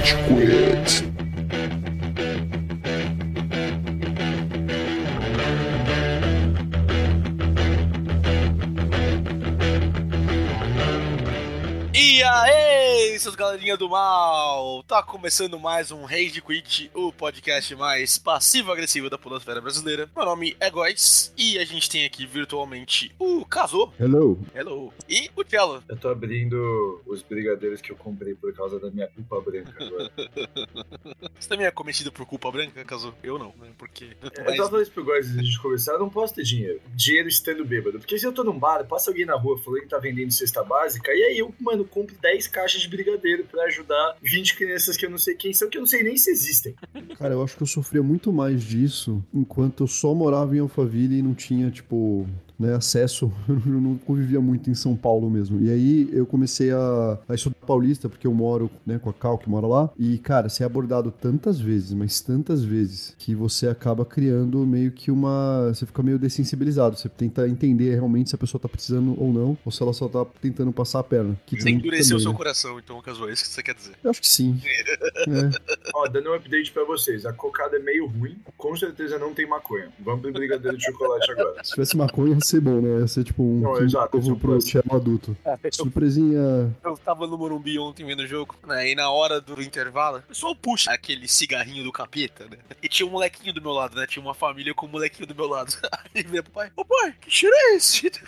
Rage Quit. Seus galerinha do mal! Tá começando mais um Rage Quit, o podcast mais passivo-agressivo da polosfera brasileira. Meu nome é Góis e a gente tem aqui virtualmente o Kazo. Hello. Hello. E o Cello. Eu tô abrindo os brigadeiros que eu comprei por causa da minha culpa branca agora. Você também é cometido por culpa branca, Kazo? Eu não, né? Porque. Eu tava falando isso pro Góis antes de começar, eu não posso ter dinheiro. Dinheiro estando bêbado. Porque se eu tô num bar, passa alguém na rua falando que tá vendendo cesta básica, e aí eu, mano, compro 10 caixas de brigadeiro pra ajudar 20 crianças que eu não sei quem são, que eu não sei nem se existem. Cara, eu acho que eu sofria muito mais disso enquanto eu só morava em Alphaville e não tinha, tipo, né, acesso, eu não convivia muito em São Paulo mesmo. E aí eu comecei a, a estudar paulista, porque eu moro né, com a Cal, que mora lá. E, cara, você é abordado tantas vezes, mas tantas vezes, que você acaba criando meio que uma. Você fica meio dessensibilizado. Você tenta entender realmente se a pessoa tá precisando ou não, ou se ela só tá tentando passar a perna. Que Você endureceu também, seu né? coração, então, Kazo, é isso que você quer dizer. Eu acho que sim. É. Ó, dando um update pra vocês, a cocada é meio ruim, com certeza não tem maconha. Vamos pro brigadeiro de chocolate agora. Se tivesse maconha, ser bom, né? Ia ser tipo um Não, novo pro adulto. Eu, Surpresinha. eu tava no Morumbi ontem vendo o jogo, né? E na hora do intervalo, o pessoal puxa aquele cigarrinho do capeta, né? E tinha um molequinho do meu lado, né? Tinha uma família com um molequinho do meu lado. Aí veio pro pai, ô pai, que cheiro é esse?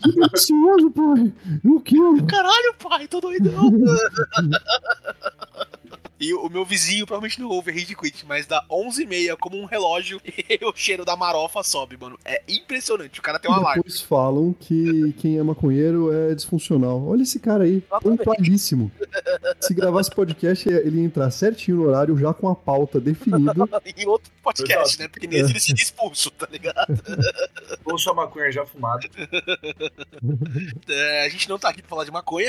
Que delicioso, pai! Eu quero! Caralho, pai, tô doidão. E o meu vizinho provavelmente não ouve Rage Quit, mas dá 11h30 como um relógio e o cheiro da marofa sobe, mano. É impressionante, o cara tem um alarme. Depois falam que quem é maconheiro é disfuncional. Olha esse cara aí, pontualíssimo. Se gravasse podcast, ele ia entrar certinho no horário, já com a pauta definida. Em outro podcast, Exato. né? Porque nesse ele seria expulso, tá ligado? Ou sua maconha já fumada. É, a gente não tá aqui pra falar de maconha.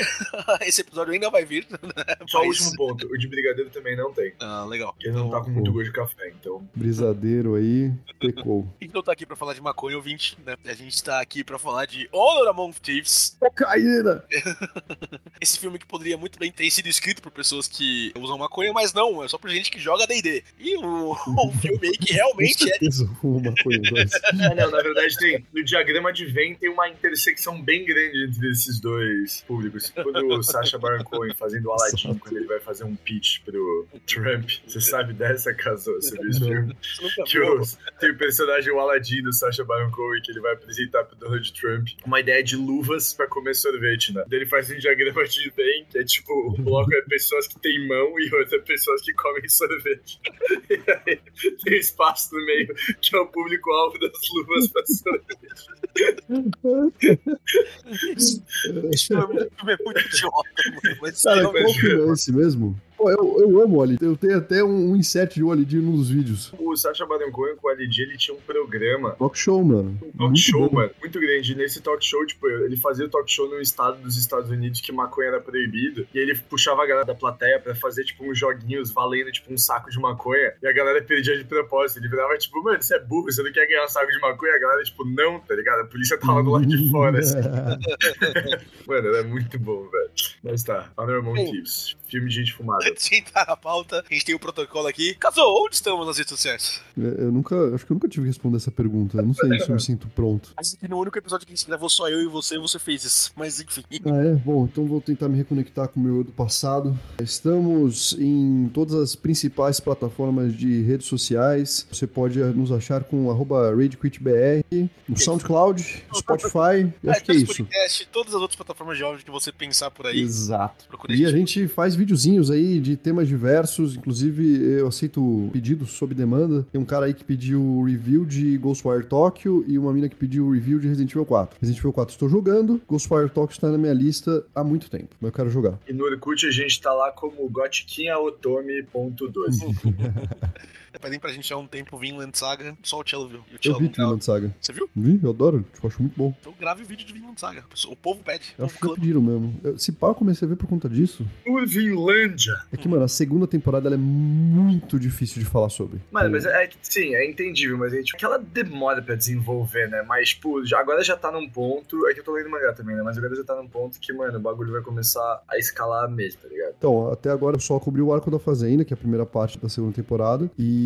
Esse episódio ainda vai vir. né? Só o Mas- último ponto, o de brigadeiro também não tem. Ah, legal. Porque ele não tá com muito gosto de café, então. Brisadeiro aí, pecou. A gente não tá aqui pra falar de maconha, ouvinte, né? A gente tá aqui pra falar de Honor Among Thieves. Cocaína! Esse filme que poderia muito bem ter sido escrito por pessoas que usam maconha, mas não, é só por gente que joga D&D. E o, o filme aí que realmente é... Uma mas- Ah, não, na verdade tem. No diagrama de Venn tem uma intersecção bem grande entre esses dois públicos. Quando o Sacha Baron Cohen fazendo o Aladdin, quando ele vai fazer um pitch pro Trump. Você sabe dessa, casou? Você viu esse filme? Que viu? o, tem o personagem o Aladdin do Sacha Baron Cohen que ele vai apresentar pro Donald Trump uma ideia de luvas pra comer sorvete, né? Daí Ele faz um diagrama de Venn, que é tipo, o bloco é pessoas que têm mão e outra é pessoas que comem sorvete. E aí tem espaço no meio, que é o público-alvo das luvas pra sorvete. Esse filme, filme é muito idiota, mano. Mas Cara, qual filme é esse mesmo? Pô, eu, eu amo o Ali. Eu tenho até um, um insert de Ali num dos vídeos. O Sacha Baron Cohen com o Ali ele tinha um programa Talk show, mano. Um talk Muito show, bom. mano, muito grande. E Nesse talk show, tipo, ele fazia o talk show no estado dos Estados Unidos que maconha era proibido. E ele puxava a galera da plateia pra fazer, tipo, uns joguinhos valendo, tipo, um saco de maconha. E a galera perdia de propósito. Ele virava, tipo, mano, você é burro, você não quer ganhar um saco de maconha? A galera, tipo, não, tá ligado? A polícia tava do lado de fora, assim. Mano, era muito bom, velho. Mas tá, Honor Among Bem. Thieves. Filme de gente fumada. Antes de entrar na pauta, a gente tem o protocolo aqui. Casou, onde estamos nas redes sociais? Eu nunca, acho que eu nunca tive que responder essa pergunta. Eu não sei se eu me sinto pronto. Acho que no único episódio que a gente gravou só eu e você, você fez isso. Mas enfim. Ah, é? Bom, então vou tentar me reconectar com o meu eu do passado. Estamos em todas as principais plataformas de redes sociais. Você pode nos achar com arroba RageQuitBR, no SoundCloud, no Spotify. E acho que é isso. Podcast, todas as outras plataformas de áudio que você pensar por aí. Exato. Procure E a gente faz videozinhos aí de temas diversos, inclusive eu aceito pedidos sob demanda. Tem um cara aí que pediu review de Ghostwire Tokyo e uma mina que pediu review de Resident Evil 4. Resident Evil 4 estou jogando, Ghostwire Tokyo está na minha lista há muito tempo, mas eu quero jogar. E no Orkut a gente tá lá como gotiquinhaotome.12. Pedem pra gente há um tempo Vinland Saga, só o Cello viu. O Eu vi tá. Vinland Saga. Você viu? Vi, eu adoro, tipo, acho muito bom. Então grave o vídeo de Vinland Saga. O povo pede. O Eu acho que pediram mesmo. Eu- Se pá, eu comecei a ver por conta disso. Por Vinlândia. É que, mano, a segunda temporada ela é muito difícil de falar sobre. Mano, mas é que sim, é entendível, mas é tipo, aquela demora pra desenvolver, né? Mas, tipo, já, agora já tá num ponto. É que eu tô lendo mangá também, né? Mas agora já tá num ponto que, mano, o bagulho vai começar a escalar mesmo, tá ligado? ligado? Então, até agora eu só cobri o arco da Fazenda, que é a primeira parte da segunda temporada, e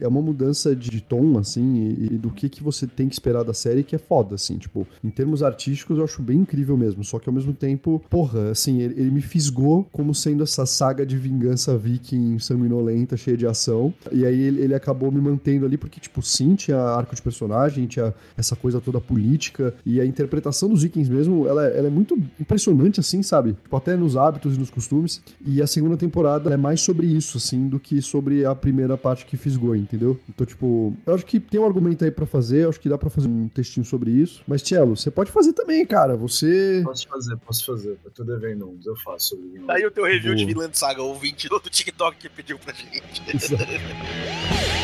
é uma mudança de, de tom, assim, e, e do que, que você tem que esperar da série que é foda, assim, tipo, em termos artísticos eu acho bem incrível mesmo, só que ao mesmo tempo, porra, assim, ele, ele me fisgou como sendo essa saga de vingança viking sanguinolenta, cheia de ação, e aí ele, ele acabou me mantendo ali, porque, tipo, sim, tinha arco de personagem, tinha essa coisa toda política, e a interpretação dos vikings mesmo, ela, ela é muito impressionante, assim, sabe? Tipo, até nos hábitos e nos costumes, e a segunda temporada é mais sobre isso, assim, do que sobre a primeira parte que fisgou, entendeu? Então, tipo, eu acho que tem um argumento aí pra fazer, eu acho que dá pra fazer um textinho sobre isso, mas, Tielo, você pode fazer também, cara, você... Posso fazer, posso fazer. Eu tô devendo uns, eu faço sobre. Aí o teu review de Boa. Vinland Saga, o 20 do TikTok que pediu pra gente.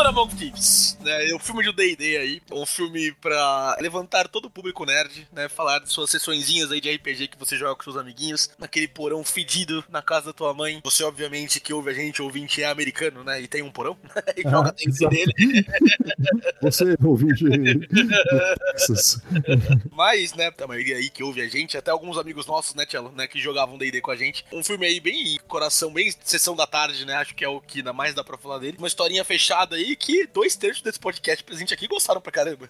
Honorable Thieves, né? É um filme de D&D aí, um filme pra levantar todo o público nerd, né? Falar de suas sessõezinhas aí de RPG que você joga com seus amiguinhos, naquele porão fedido na casa da tua mãe. Você, obviamente, que ouve a gente, ouvinte, é americano, né? E tem um porão, e joga Ah, dentro exato. dele. Você, ouvinte. Mas, né, a maioria aí que ouve a gente, até alguns amigos nossos, né, Tchelo, né, que jogavam D&D com a gente. Um filme aí bem coração, bem sessão da tarde, né, acho que é o que ainda mais dá pra falar dele. Uma historinha fechada aí que dois terços desse podcast presente aqui gostaram pra caramba.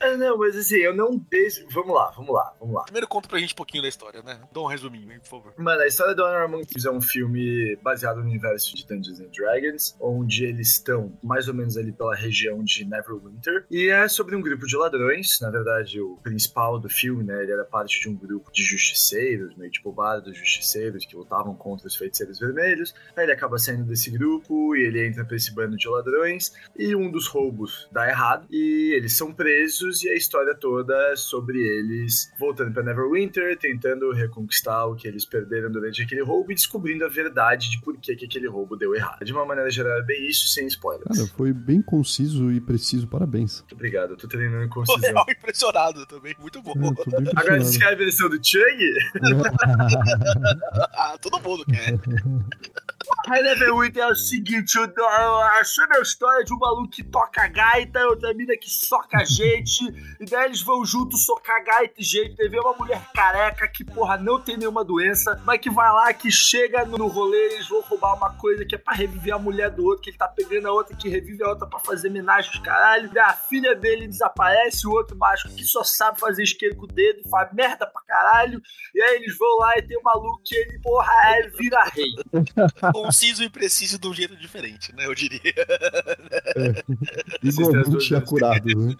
É, não, mas assim, eu não deixo. Vamos lá, vamos lá, vamos lá. Primeiro conta pra gente um pouquinho da história, né? Dá um resuminho, hein, por favor. Mano, a história do Honor Thieves é um filme baseado no universo de Dungeons and Dragons, onde eles estão mais ou menos ali pela região de Neverwinter. E é sobre um grupo de ladrões. Na verdade, o principal do filme, né, ele era parte de um grupo de justiceiros, meio tipo bar dos justiceiros, que lutavam contra os feiticeiros vermelhos. Aí ele acaba saindo desse grupo e ele entra pra esse bando de ladrões. E um dos roubos dá errado. E eles são presos e a história toda é sobre eles voltando pra Neverwinter, tentando reconquistar o que eles perderam durante aquele roubo e descobrindo a verdade de por que, que aquele roubo deu errado. De uma maneira geral, é bem isso, sem spoilers. Cara, foi bem conciso e preciso, parabéns. Muito obrigado, eu tô treinando Tô concisão. real impressionado também, muito bom. É, Agora descreve a versão do Chang? ah, todo mundo quer. Aí Neverwinter é o seguinte, eu, eu achei a história de um maluco que toca gaita, outra mina que soca gente, e daí eles vão juntos socar gaita e gente, vem uma mulher careca que, porra, não tem nenhuma doença, mas que vai lá, que chega no rolê, eles vão roubar uma coisa que é pra reviver a mulher do outro, que ele tá pegando a outra, que revive a outra pra fazer homenagem aos caralho, daí a filha dele desaparece, o outro mágico que só sabe fazer isqueiro com o dedo, faz merda pra caralho, e aí eles vão lá e tem um maluco que ele, porra, é, vira rei. Conciso e preciso de um jeito diferente, né? Eu diria. Duas Igualmente acurado, né?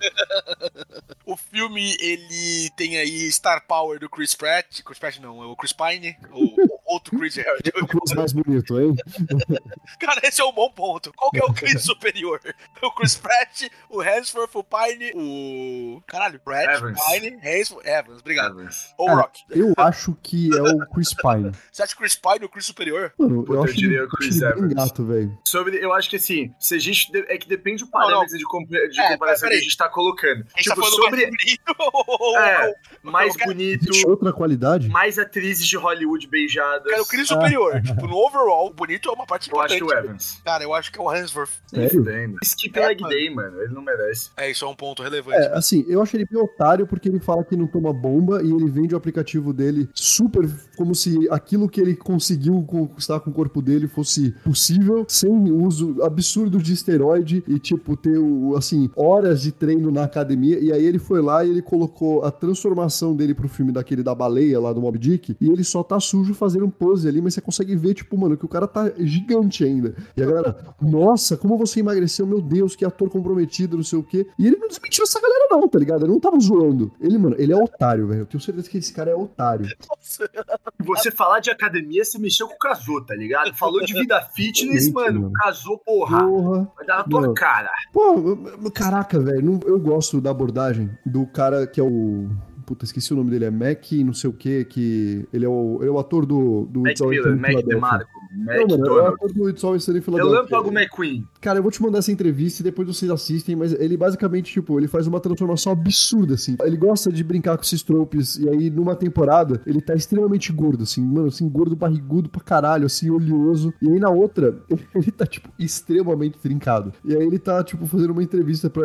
O filme, ele tem aí Star Power do Chris Pratt. Chris Pratt não, é o Chris Pine. O outro Chris Hemsworth. O Chris mais bonito, hein? Cara, esse é um bom ponto. Qual que é o Chris superior? O Chris Pratt, o Hemsworth, o Pine, o... Caralho, Pratt, Evans. Pine, Hemsworth, Evans, obrigado. Evans. Ou Cara, Rock. Eu acho que é o Chris Pine. Você acha o Chris Pine o Chris superior? Mano, Puta, eu eu acho diria o Chris Evans. gato, velho. Sobre, eu acho que assim, se a gente. de- É que depende do Não, não. parâmetro de, compa- de É, comparação que a gente tá colocando. A gente tá Tipo, falando sobre. mais bonito ou... É, mais bonito, Existe outra qualidade? mais atrizes de Hollywood beijadas. Eu quero o Chris superior. Tipo, no overall, o bonito é uma parte Eu acho importante. que o Evans. Cara, eu acho que é o Hemsworth. Nem Sério? Skip É, leg mano. day, mano. Ele não merece. É, isso é um ponto relevante. É, assim, eu acho ele bem otário porque ele fala que não toma bomba e ele vende o aplicativo dele super como se aquilo que ele conseguiu conquistar com o corpo dele fosse possível, sem uso absurdo de esteroide e, tipo, ter, o, assim, horas de treino na academia. E aí ele foi lá e ele colocou a transformação dele pro filme daquele da baleia lá do Mob Dick e ele só tá sujo fazendo um pose ali, mas você consegue ver, tipo, mano, que o cara tá gigante ainda. E a galera, nossa, como você emagreceu, meu Deus, que ator comprometido, não sei o quê. E ele não desmentiu essa galera, não, tá ligado? Ele não tava zoando. Ele, mano, ele é otário, velho. Eu tenho certeza que esse cara é otário. Você falar de academia, você mexeu com o casou, tá ligado? Falou de vida fitness, Gente, mano. mano. Casou, porra. Porra. Vai dar na tua Não. cara. Pô, caraca, velho. Eu gosto da abordagem do cara que é o. Puta, esqueci o nome dele. É Mac, não sei o quê, que. Ele é o, ele é o ator do. do Mac Miller, Mac Philadelphia. Não, mano, o Sunny em Philadelphia. Relâmpago McQueen. Cara, eu vou te mandar essa entrevista e depois vocês assistem, mas ele basicamente, tipo, ele faz uma transformação absurda, assim. Ele gosta de brincar com esses tropes, e aí numa temporada ele tá extremamente gordo, assim, mano, assim, gordo, barrigudo pra caralho, assim, oleoso. E aí na outra, ele tá, tipo, extremamente trincado. E aí ele tá, tipo, fazendo uma entrevista pra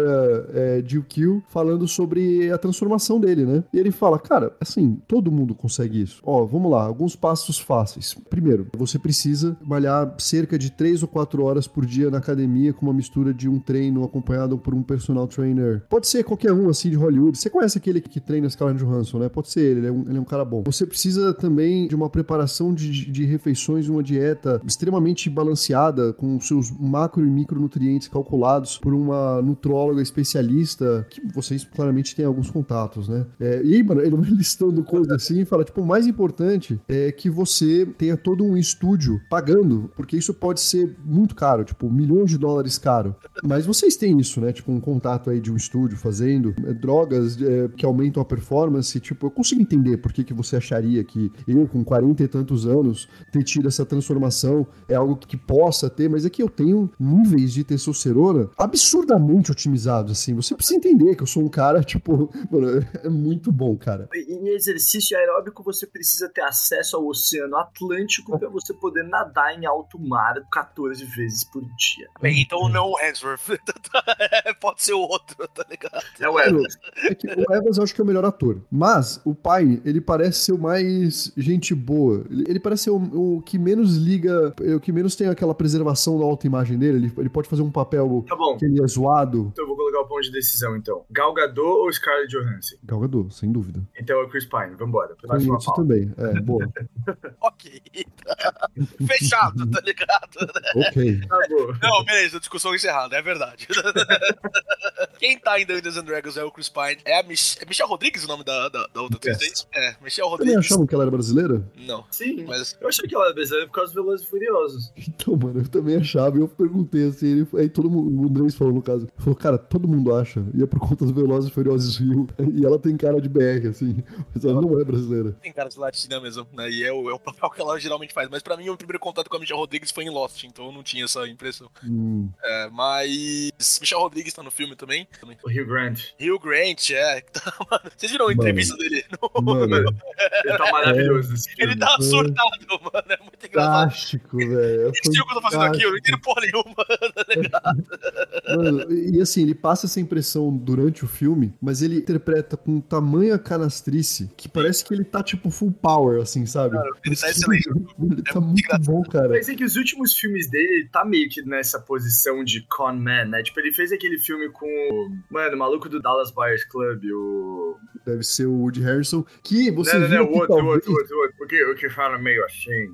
é, Jill Kill, falando sobre a transformação dele, né? E ele fala, cara, assim, todo mundo consegue isso. Ó, vamos lá, alguns passos fáceis. Primeiro, você precisa malhar cerca de 3 ou 4 horas por dia na academia com uma mistura de um treino acompanhado por um personal trainer. Pode ser qualquer um, assim, de Hollywood. Você conhece aquele que treina Scarlett Johansson, né? Pode ser ele, ele é, um, ele é um cara bom. Você precisa também de uma preparação de, de refeições, uma dieta extremamente balanceada, com seus macro e micronutrientes calculados por uma nutróloga especialista, que vocês claramente têm alguns contatos, né? É, e aí, mano, ele vai listando coisas assim e fala, tipo, o mais importante é que você tenha todo um estúdio pagando, porque isso pode ser muito caro, tipo, milhões de dólares caro. Mas vocês têm isso, né? Tipo, um contato aí de um estúdio fazendo é, drogas é, que aumentam a performance. Tipo, eu consigo entender por que, que você acharia que eu, com 40 e tantos anos, ter tido essa transformação é algo que, que possa ter, mas é que eu tenho níveis de testosterona absurdamente otimizados, assim. Você precisa entender que eu sou um cara, tipo, mano, é muito bom, cara. Em exercício aeróbico, você precisa ter acesso ao Oceano Atlântico para você poder nadar em alto mar 14 vezes por dia. Bem, então não o Hemsworth. Pode ser o outro, tá ligado? É o Evans. É que o Evans eu acho que é o melhor ator. Mas o pai, ele parece ser o mais gente boa. Ele, parece ser o, o, que menos liga, o que menos tem aquela preservação da autoimagem dele. Ele, ele pode fazer um papel Tá bom. que ele é zoado. Então eu vou colocar o ponto de decisão, então. Gal Gadot ou Scarlett Johansson? Gal Gadot, sem dúvida. Então é o Chris Pine. Vambora. Próxima isso também. É, boa. Ok. Fechado, tá ligado? ok. Acabou. Não, beleza, discussão encerrada, é verdade. Quem tá em Dungeons and Dragons é o Chris Pine. É a Mich é Michelle Rodrigues o nome da, da, da outra atriz, é? É, Michelle Também Rodrigues. achavam que ela era brasileira? Não, Sim. mas Eu achei que ela era brasileira por causa dos Velozes e Furiosos. Então, mano, eu também achava. E eu perguntei assim. Ele, aí todo mundo, o Andrés falou no caso. Falou, cara, todo mundo acha. E é por conta dos Velozes e Furiosos Rio. E ela tem cara de BR, assim. Mas ela não é brasileira. tem cara de latina mesmo, né? E é o, é o papel que ela geralmente faz. Mas pra mim, o primeiro contato com a Michelle Rodrigues foi em Lost, então eu não tinha essa impressão. Hum. É, mas. Michelle Rodrigues tá no filme também. também. O Hugh Grant. Hugh Grant, é. Tá, mano, Vocês viram a Mano. entrevista dele? No- Mano, Ele tá maravilhoso. Ele tá surtado, mano. É muito engraçado. fantástico, velho. É Esse filme que eu tô fazendo aqui, eu não entendo porra nenhuma. Mano, e assim, ele passa essa impressão durante o filme, mas ele interpreta com tamanha canastrice que parece que ele tá, tipo, full power, assim, sabe? Ele tá excelente. Ele tá É muito muito bom, cara. Mas é que os últimos filmes dele, ele tá meio que nessa posição de con man, né? Tipo, ele fez aquele filme com o... Mano, o maluco do Dallas Buyers Club, o... Deve ser o Woody Harrison, que você não, não, viu não, o outro, o talvez... outro, o outro, o outro. O que, o que fala meio assim,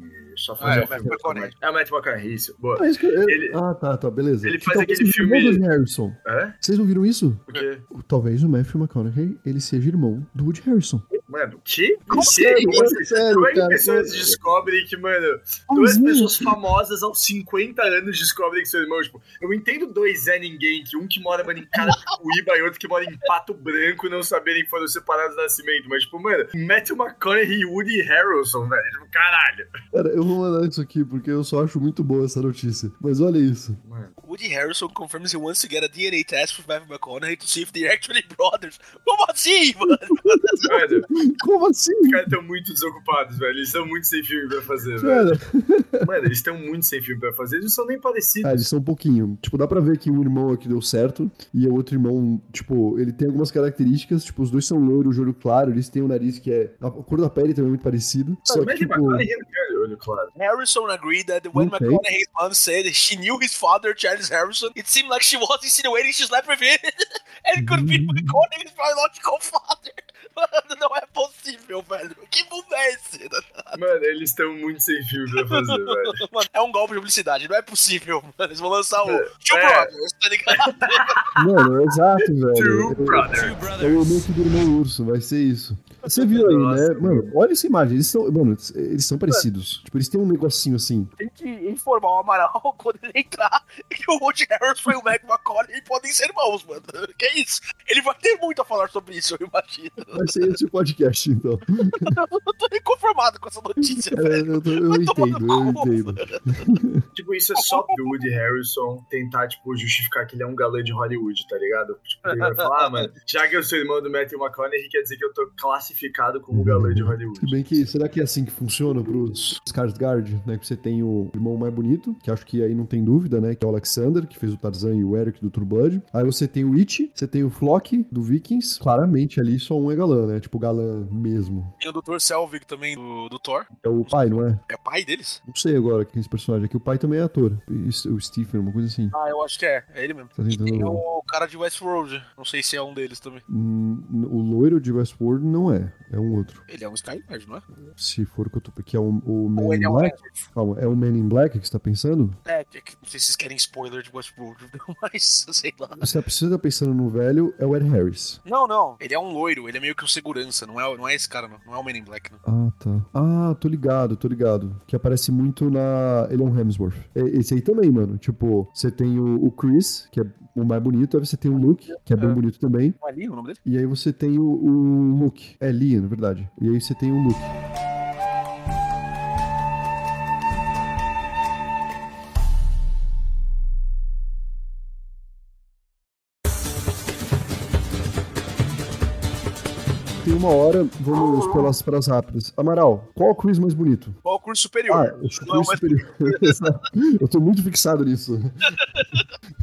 só Ah, fazer é, um filme Matthew com McConaughey. É o Matt McConaughey, isso. Boa. Ah, isso que eu- Ele- ah, tá, tá, beleza. ele Que faz talvez aquele seja irmão filme- do Harrison. Hã? Vocês não viram isso? O quê? Talvez o Matthew McConaughey ele seja irmão do Woody Harrison. Mano, o quê? Como Que? sério? Sério, Como é que pessoas descobrem que, mano, duas Sim. pessoas famosas aos 50 anos descobrem que seu irmão, tipo, eu entendo dois é ninguém, que um que mora, mano, em Carapicuíba e outro que mora em Pato Branco não saberem que foram separados do nascimento, mas, tipo, mano, Matthew McConaughey e Woody Harrelson, velho, tipo, caralho. Cara, eu vou mandar isso aqui porque eu só acho muito boa essa notícia. Mas olha isso. Mano, Woody Harrelson confirms he wants to get a DNA test with Matthew McConaughey to see if they're actually brothers. Como assim, mano? mano, Como assim? os caras estão muito desocupados, velho, eles estão muito sem filme pra fazer, velho. Mano, eles estão muito sem filme pra fazer, eles não são nem parecidos. ah, eles são um pouquinho. Tipo, dá pra ver que um irmão aqui deu certo e o outro irmão, tipo, ele tem algumas características. Tipo, os dois são loiros, olho claro, eles têm um nariz que é. A cor da pele também é muito parecida. Só Mano, que, tipo. Olho claro. Harrison agreed that when Okay. McConaughey's mom said she knew his father, Charles Harrison, it seemed like she was insinuating she slept with him. and it could be McConaughey's biological father. Mano, não é possível, velho. Que mundo é esse? Mano, eles estão muito sem filme pra fazer, velho. Mano, é um golpe de publicidade, não é possível, mano. Eles vão lançar o É. Two É. Brothers, tá ligado? Mano, exato, velho. Two É- Brothers. É o irmão urso, vai ser isso. Você viu aí, Nossa, né? Mano, olha essa imagem. Eles são. Mano, eles são parecidos. Tipo, eles têm um negocinho assim. Tem que informar o Amaral quando ele entrar que o Woody Harrison e o Mac McConaughey podem ser irmãos, mano. Que isso? Ele vai ter muito a falar sobre isso, eu imagino. Vai ser esse o podcast, então. Eu tô inconformado com essa notícia, É, velho. eu, tô- eu entendo, eu entendo. Tipo, isso é só pro Woody Harrison tentar, tipo, justificar que ele é um galã de Hollywood, tá ligado? Tipo, ele vai falar, ah, mano, já que eu sou irmão do Matthew McConaughey, quer dizer que eu tô classificado como galã de Hollywood. Se bem que, será que é assim que funciona pros Skarsgård, né? Que você tem o irmão mais bonito, que acho que aí não tem dúvida, né? Que é o Alexander, que fez o Tarzan e o Eric do True Blood. Aí você tem o It, você tem o Flock do Vikings. Claramente ali só um é galã, né? Tipo, galã mesmo. Tem o Dr. Selvig também, do, do Thor. É o pai, não é? É pai deles? Não sei agora quem é esse personagem aqui. O pai também é ator. O Stephen, uma coisa assim. Ah, eu acho que é. É ele mesmo. Tá E tem o cara de Westworld. Não sei se é um deles também. Hum, O loiro de Westworld não é. É um outro. Ele é um Skylord, não é? Se for o que eu tô... Que é o, o Man Ou in é um Black. Hemsworth. Calma, é o Man in Black que você tá pensando? É, que- não sei se vocês querem spoiler de Westworld, mas sei lá. Você precisa pensando no velho, é o Ed Harris. Não, não. Ele é um loiro, ele é meio que um segurança, não é, não é esse cara, não. Não é o Men in Black, não. Ah, tá. Ah, tô ligado, tô ligado. Que aparece muito na. Ele é um Hemsworth. É, Esse aí também, mano. Tipo, você tem o, o Chris, que é o mais bonito, aí você tem o Luke, que é bem É. bonito também. É ali o nome dele? E aí você tem o, o Luke. É Lia, na verdade. E aí você tem o Luke. Tem uma hora, vamos pelas, pelas rápidas. Amaral, qual é o Chris mais bonito? Qual o curso superior? Ah, o é mais superior. Eu tô muito fixado nisso.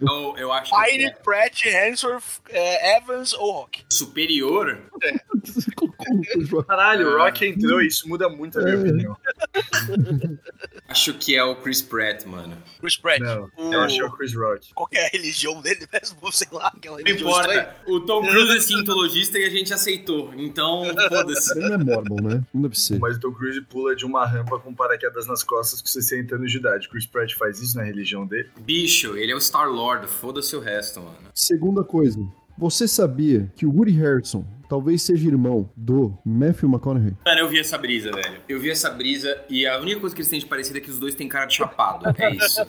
Eu, eu acho que Pine, Pratt, Hemsworth, é, Evans ou Rock? superior. João. Caralho, o Rock entrou e isso muda muito a minha É. opinião. Acho que é o Chris Pratt, mano. Chris Pratt. Não, O- eu acho que é o Chris Rock. Qual que é a religião dele mesmo? Sei lá, aquela Não religião estranha. importa. O Tom Cruise é cientologista e a gente aceitou. Então, foda-se. Ele não é Mormon, né? Não deve ser. Mas o Tom Cruise pula de uma rampa com paraquedas nas costas com 60 anos de idade. Chris Pratt faz isso na religião dele? Bicho, ele é o Star-Lord. Foda-se o resto, mano. Segunda coisa. Você sabia que o Woody Harrelson talvez seja irmão do Matthew McConaughey? Mano, eu vi essa brisa, velho. Eu vi essa brisa e a única coisa que eles têm de parecido é que os dois têm cara de chapado. É isso.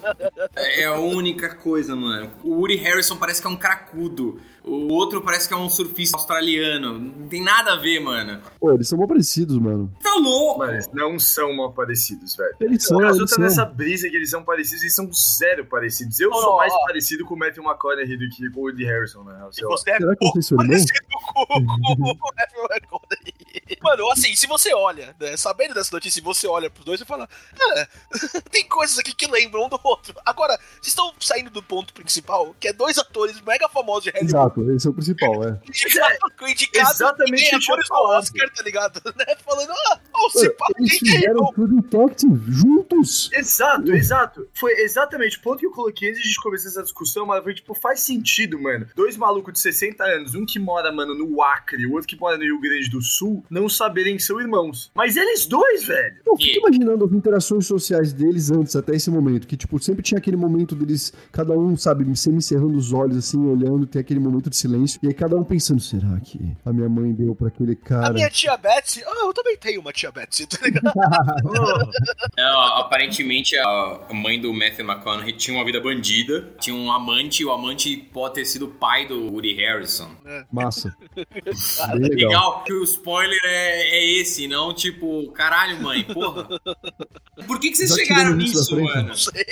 É a única coisa, mano. O Woody Harrison parece que é um cracudo. O outro parece que é um surfista australiano. Não tem nada a ver, mano. Pô, eles são mal parecidos, mano. Tá louco! Mas não são mal parecidos, velho. Eles são, O eles tá são. nessa brisa que eles são parecidos, eles são zero parecidos. Eu Não, sou mais ó. parecido com o Matthew McConaughey do que com o Woody Harrison, lá. você é Será que pouco vocês são irmãos? parecido com, com. Mano, assim, se você olha, né, sabendo dessa notícia, e você olha pros dois e fala, ah, tem coisas aqui que lembram um do outro. Agora, vocês estão saindo do ponto principal, que é dois atores mega famosos de Hollywood. Exato, esse é o principal, é. Indicados, indicados exatamente o que eu tinha ganhadores do falado. Oscar, tá ligado? Né? Falando, ah, ó, se pá, Eles quem que é fizeram irmão? tudo Detective juntos. Exato, exato. Foi exatamente o ponto que eu coloquei antes de começar essa discussão, mas foi tipo, faz sentido, mano. Dois malucos de 60 anos, um que mora, mano, no Acre, o outro que mora no Rio Grande do Sul, não saberem que são irmãos. Mas eles dois, velho. Eu fico imaginando as interações sociais deles antes, até esse momento. Que, tipo, sempre tinha aquele momento deles, cada um, sabe, sempre cerrando os olhos, assim, olhando, tem aquele momento de silêncio. E aí cada um pensando, será que a minha mãe deu pra aquele A cara? minha tia Betsy, ah, eu também tenho uma tia Betsy, tá ligado? Não, aparentemente a mãe do Matthew McConaughey tinha uma vida bandida, tinha um amante, e o amante pode ter sido o pai do Woody Harrison. Massa. Bem legal. Legal que o spoiler é, é esse, não tipo, caralho, mãe, porra. Por que, que vocês Já chegaram nisso, frente. mano? Não sei,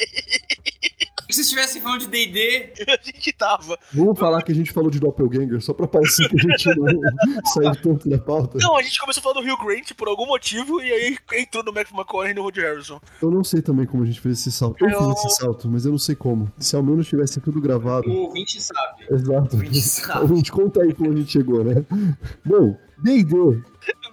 que vocês estivessem falando de D&D? a gente tava. Vamos falar que a gente falou de Doppelganger, só pra parecer que a gente não saiu tanto da pauta. Não, a gente começou falando do Hugh Grant por algum motivo e aí entrou no Matthew McConaughey e no Woody Harrison. Eu não sei também como a gente fez esse salto. Eu Eu- fiz esse salto, mas eu não sei como. Se ao menos tivesse tudo gravado. O ouvinte sabe. Exato. O ouvinte sabe. A gente conta aí como a gente chegou, né? Bom, D&D.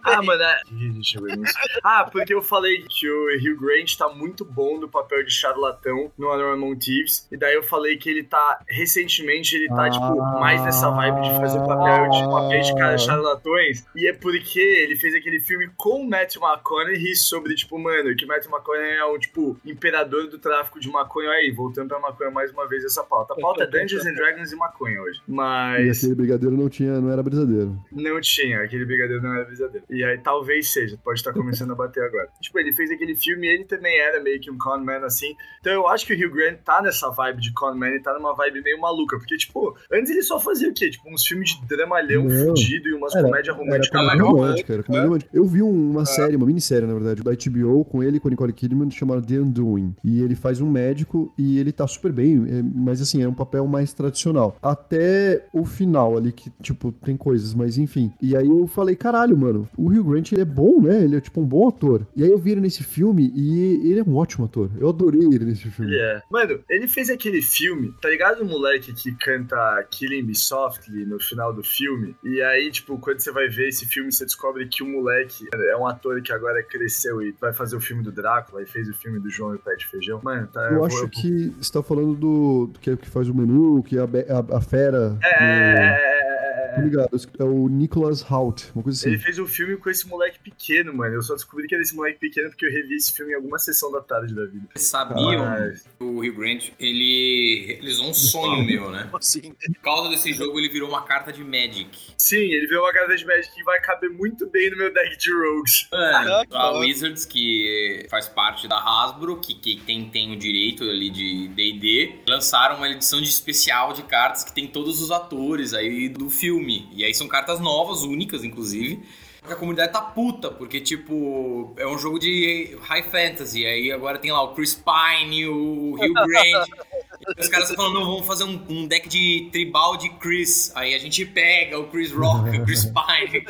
Ah, mano, é... Ah, porque eu falei que o Hugh Grant tá muito bom no papel de charlatão no Anormal Thieves. E daí eu falei que ele tá, recentemente, ele tá, tipo, mais nessa vibe de fazer papel de papel de cara charlatões. E é porque ele fez aquele filme com o Matthew McConaughey sobre, tipo, mano, que Matthew McConaughey é um, tipo, imperador do tráfico de maconha. Aí, voltando pra maconha mais uma vez essa pauta. A pauta é Dungeons and Dragons e maconha hoje. E Mas aquele brigadeiro não tinha, não era brisadeiro. não tinha, aquele brigadeiro não era brisadeiro. E aí talvez seja, pode estar começando a bater agora. Tipo, ele fez aquele filme e ele também era meio que um conman assim. Então eu acho que o Hugh Grant tá nessa vibe de conman e tá numa vibe meio maluca. Porque, tipo, antes ele só fazia o quê? Tipo, uns filmes de dramalhão Não. fudido e umas comédias românticas Era comédia romântica, era comédia romântica. Eu vi um- uma série, uma minissérie, na verdade, da HBO, com ele e com Nicole Kidman, chamada The Undoing. E ele faz um médico e ele tá super bem, é, mas assim, é um papel mais tradicional. Até o final ali, que, tipo, tem coisas, mas enfim. E aí eu falei, caralho, mano, o Hugh Grant, ele é bom, né? Ele é, tipo, um bom ator. E aí eu vi ele nesse filme e ele é um ótimo ator. Eu adorei ele nesse filme. Ele é. Mano, ele fez aquele filme, tá ligado o moleque que canta Killing Me Softly no final do filme? E aí, tipo, quando você vai ver esse filme, você descobre que o moleque é um ator que agora cresceu e vai fazer o filme do Drácula e fez o filme do João e o Pé de Feijão. Mano, tá. Eu acho vou- que você tá falando do, do que, é o que faz o menu, que é a, a, a fera. É, no- é, é, é, Tô é. ligado, é o Nicholas Hoult, uma coisa assim. Ele fez um filme com esse moleque pequeno, mano. Eu só descobri que era esse moleque pequeno porque eu revi esse filme em alguma sessão da tarde da vida. Vocês sabiam que o Hugh Grant, ele realizou um sonho meu, né? Assim, Por causa desse jogo, ele virou uma carta de Magic. Sim, ele veio uma carta de Magic que vai caber muito bem no meu deck de Rogues. Mano, a. Wizards, que faz parte da Hasbro, que, que tem, tem o direito ali de D&D, lançaram uma edição de especial de cartas que tem todos os atores aí do filme. E aí são cartas novas, únicas, inclusive. A comunidade tá puta, porque, tipo, é um jogo de high fantasy. Aí agora tem lá o Chris Pine, o Hugh Grant. Os caras estão falando, não, vamos fazer um, um deck de tribal de Chris. Aí a gente pega o Chris Rock, o Chris Pine.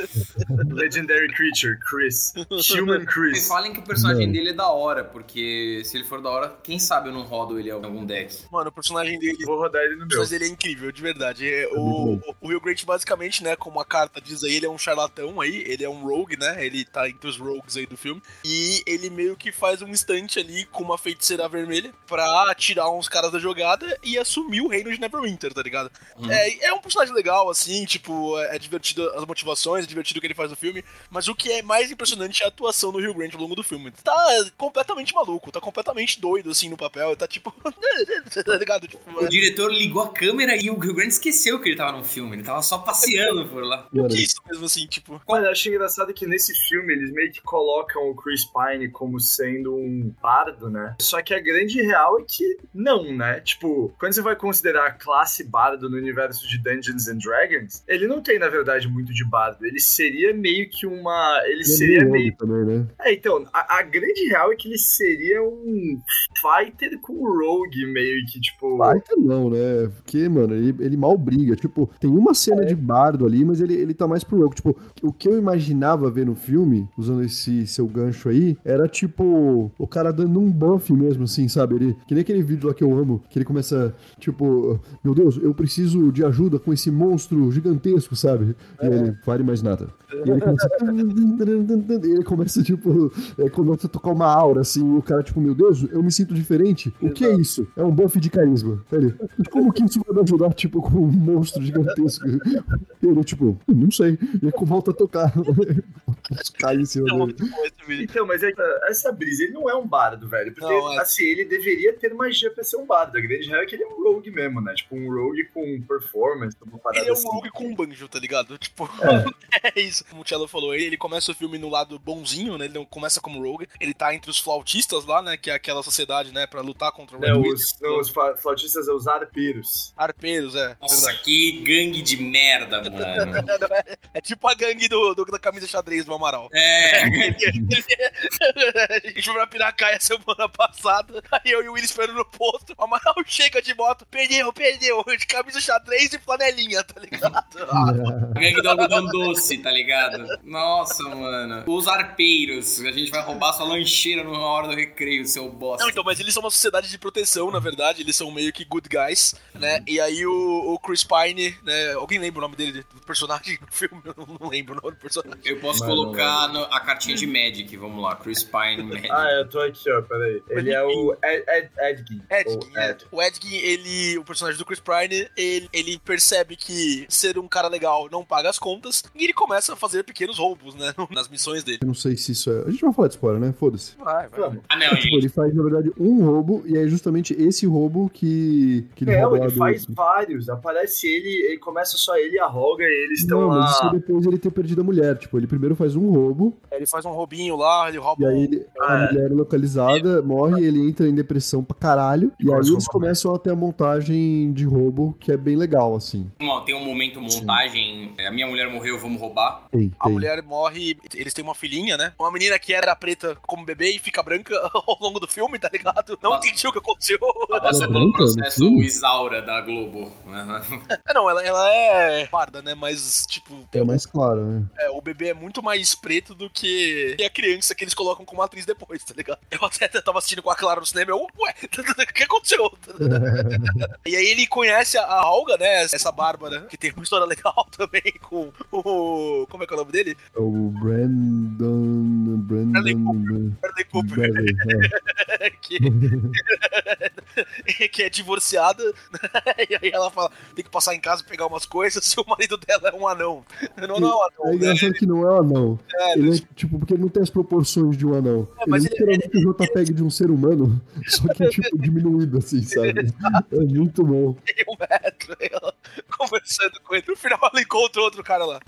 Legendary Creature, Chris. Human Me Chris. falem que o personagem Não. dele é da hora, porque se ele for da hora, quem sabe eu não rodo ele em algum deck. mano, o personagem dele. Vou rodar ele no meu. Mas ele é incrível, de verdade. É, muito o, o Hugh Grant, basicamente, né, como a carta diz aí, ele é um charlatão aí, ele é um rogue, né? Ele tá entre os rogues aí do filme. E ele meio que faz um instante ali com uma feiticeira vermelha pra tirar uns caras da jogada e assumir o reino de Neverwinter, tá ligado? Hum. É, é um personagem legal, assim, tipo, é divertido as motivações, é divertido o que ele faz no filme, mas o que é mais impressionante é a atuação do Hugh Grant ao longo do filme. Tá completamente maluco, tá completamente doido, assim, no papel, tá tipo. tá ligado? Tipo, O diretor ligou a câmera e o Hugh Grant esqueceu que ele tava no filme. Ele tava só passeando por lá. o que é isso mesmo, assim, tipo. Olha, eu acho engraçado que nesse filme eles meio que colocam o Chris Pine como sendo um bardo, né? Só que a grande real é que não, né? Tipo, quando você vai considerar a classe bardo no universo de Dungeons and Dragons, ele não tem, na verdade, muito de bardo. Ele seria meio que uma. Ele Ele é seria meio também, né? É, então, a, a grande real é que ele seria um fighter com rogue, meio que, tipo. Baita não, né? Porque, mano, ele, ele mal briga. Tipo, tem uma cena de bardo ali, mas ele, ele tá mais pro rogue. Tipo, o que eu imaginava ver no filme, usando esse seu gancho aí, era tipo o cara dando um buff mesmo, assim, sabe? Ele, que nem aquele vídeo lá que eu amo, que ele começa, tipo, meu Deus, eu preciso de ajuda com esse monstro gigantesco, sabe? E aí ele, fale mais nada. E ele começa. e ele começa, tipo, é, começa a tocar uma aura, assim, e o cara, tipo, meu Deus, eu me sinto diferente. O que é isso? É um buff de carisma. Ele, como que isso vai me ajudar, tipo, com um monstro gigantesco? E ele, tipo, não sei. E aí volta a tocar. Cai em cima É dele. vídeo. Então, mas é que essa brisa, ele não é um bardo, velho. Porque, Não, é. assim, ele deveria ter magia pra ser um bardo. Grande real é que ele é um rogue mesmo, né? Tipo, um rogue com performance, uma parada Ele é um assim. rogue com um banjo, tá ligado? Tipo, é, isso. Como o Cello falou, ele, ele começa o filme no lado bonzinho, né? Ele não começa como rogue. Ele tá entre os flautistas lá, né? Que é aquela sociedade, né? Pra lutar contra o É, Red os, não, os flautistas é os arpeiros. Arpeiros, é. Nossa, que gangue de merda, mano. É tipo a gangue do, do- da camisa xadrez do Amaral. É, a gente foi pra Piracaia semana passada, aí eu e o Willis esperando no posto, o Amaral chega de moto, perdeu, perdeu, de camisa xadrez e flanelinha, tá ligado? Ah, a gangue do algodão doce, tá ligado? Nossa, mano. Os arpeiros, a gente vai roubar sua lancheira numa hora do recreio, seu bosta. Não, então, mas eles são uma sociedade de proteção, na verdade, eles são meio que good guys, né? E aí o, o Chris Pine, né? Alguém lembra o nome dele, do personagem do filme? Eu não, lembro o nome do personagem. Eu posso Mano, colocar no- a cartinha de Magic, vamos lá. Chris Pine Magic. Ah, eu tô aqui, ó, peraí. Ele é o Ed, Ed. Edgin, Ou é. Ed. O Edgin, ele, o personagem do Chris Pine, ele, ele percebe que ser um cara legal não paga as contas e ele começa a fazer pequenos roubos, né, nas missões dele. Eu não sei se isso é. A gente vai falar de spoiler, né? Foda-se. Vai, vai. Vamos. Ah, não, Tipo, ele faz, na verdade, um roubo, e é justamente esse roubo que, que ele Não, rouba lá ele do- faz vários. Aparece ele, ele começa só ele e a Roga e eles estão Não, mas isso lá. é depois ele ter perdido a mulher. Tipo, ele primeiro faz um roubo, Ele faz um roubinho lá, ele rouba e aí ele- Ah, a é. mulher é localizada, morre, ele entra em depressão pra caralho, e aí Começa a eles começam a ter a montagem de roubo, que é bem legal, assim. Tem um momento montagem. é, A minha mulher morreu, vamos roubar. Tem, A tem. mulher morre, eles têm uma filhinha, né? Uma menina que era preta como bebê e fica branca ao longo do filme, tá ligado? Não Ah. entendi o que aconteceu. Ela passou Ela é pelo branca no processo? Isaura da Globo. É, não, ela, ela é parda, né? Mas, tipo, É mais claro, né? é, o bebê é muito mais preto do que a criança que eles colocam como atriz depois, tá ligado? Eu até tava assistindo com a Clara no cinema, eu, ué, o que aconteceu? e aí ele conhece a, a Olga, né? Essa Bárbara, que tem uma história legal também com o. Como é que é o nome dele? É o Brandon. Bradley Brandon. Bradley Cooper. Bradley, é. que, que é divorciada, e aí ela fala, tem que passar em casa e pegar umas coisas, e o marido dela é um anão. Não, não é um É anão, né? engraçado que não é um anão. É, Ele é, tipo, porque ele não tem as proporções de um anão. É, mas ele é literalmente o JPEG de um ser humano, só que, tipo, diminuído, assim, sabe? É muito bom. ela conversando com ele. No final ela encontra outro cara lá.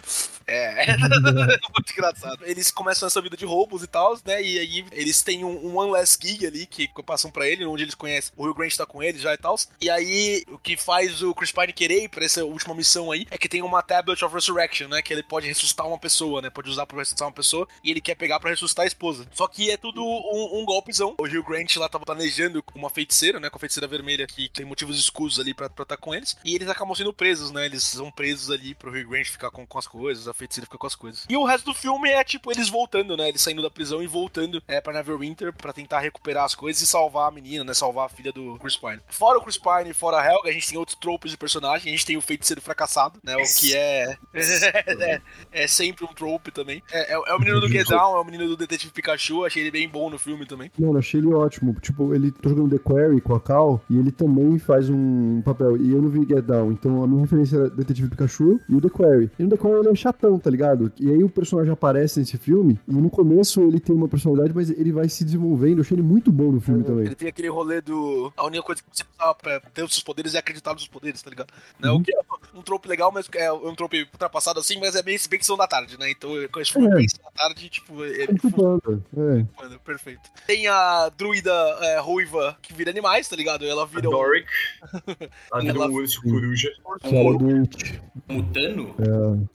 É, muito engraçado. Eles começam essa vida de roubos e tal, né? E aí eles têm um, um One Last Gig ali que passam pra ele, onde eles conhecem. O Rio Grant tá com eles já e tal. E aí o que faz o Chris Pine querer ir pra essa última missão aí é que tem uma Tablet of Resurrection, né? Que ele pode ressuscitar uma pessoa, né? Pode usar pra ressuscitar uma pessoa e ele quer pegar pra ressuscitar a esposa. Só que é tudo um, um golpezão. O Rio Grant lá tava planejando com uma feiticeira, né? Com a feiticeira vermelha que tem motivos escusos ali pra estar com eles. E eles acabam sendo presos, né? Eles são presos ali pro Rio Grant ficar com, com as coisas, a feiticeira fica com as coisas. E o resto do filme é tipo eles voltando, né? Eles saindo da prisão e voltando é, pra Neverwinter pra tentar recuperar as coisas e salvar a menina, né? Salvar a filha do Chris Pine. Fora o Chris Pine e fora a Helga, a gente tem outros tropos de personagem. A gente tem o feiticeiro fracassado, né? O que é. é, é sempre um trope também. É, é- é o menino do Get Down, é o menino do Detetive Pikachu. Achei ele bem bom no filme também. Mano, achei ele ótimo. Tipo, ele tá jogando The Quarry com a Cal e ele também faz um papel. E eu não vi Get Down, então a minha referência era Detetive Pikachu e o The Quarry. E no The Quarry ele é chatão, tá ligado? E aí o personagem aparece nesse filme e no começo ele tem uma personalidade, mas ele vai se desenvolvendo. Eu achei ele muito bom no filme também. Ele tem aquele rolê do. A única coisa que você precisava pra ter os seus poderes é acreditar nos seus poderes, tá ligado? Né? O que é um trope legal, mas é um trope ultrapassado assim, mas é meio bem que são da tarde, né? Então, com esse filme É. bem da tarde, tipo, ele Muito bom, é. funciona, perfeito. Tem a druida é, ruiva que vira animais, tá ligado? Ela A vira um. Doric. Ela vira Ela- um coruja. É. Mutano?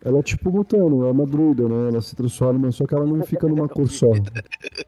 Ela é tipo mutano, é uma druida, né? Ela se transforma, só que ela não fica numa cor só.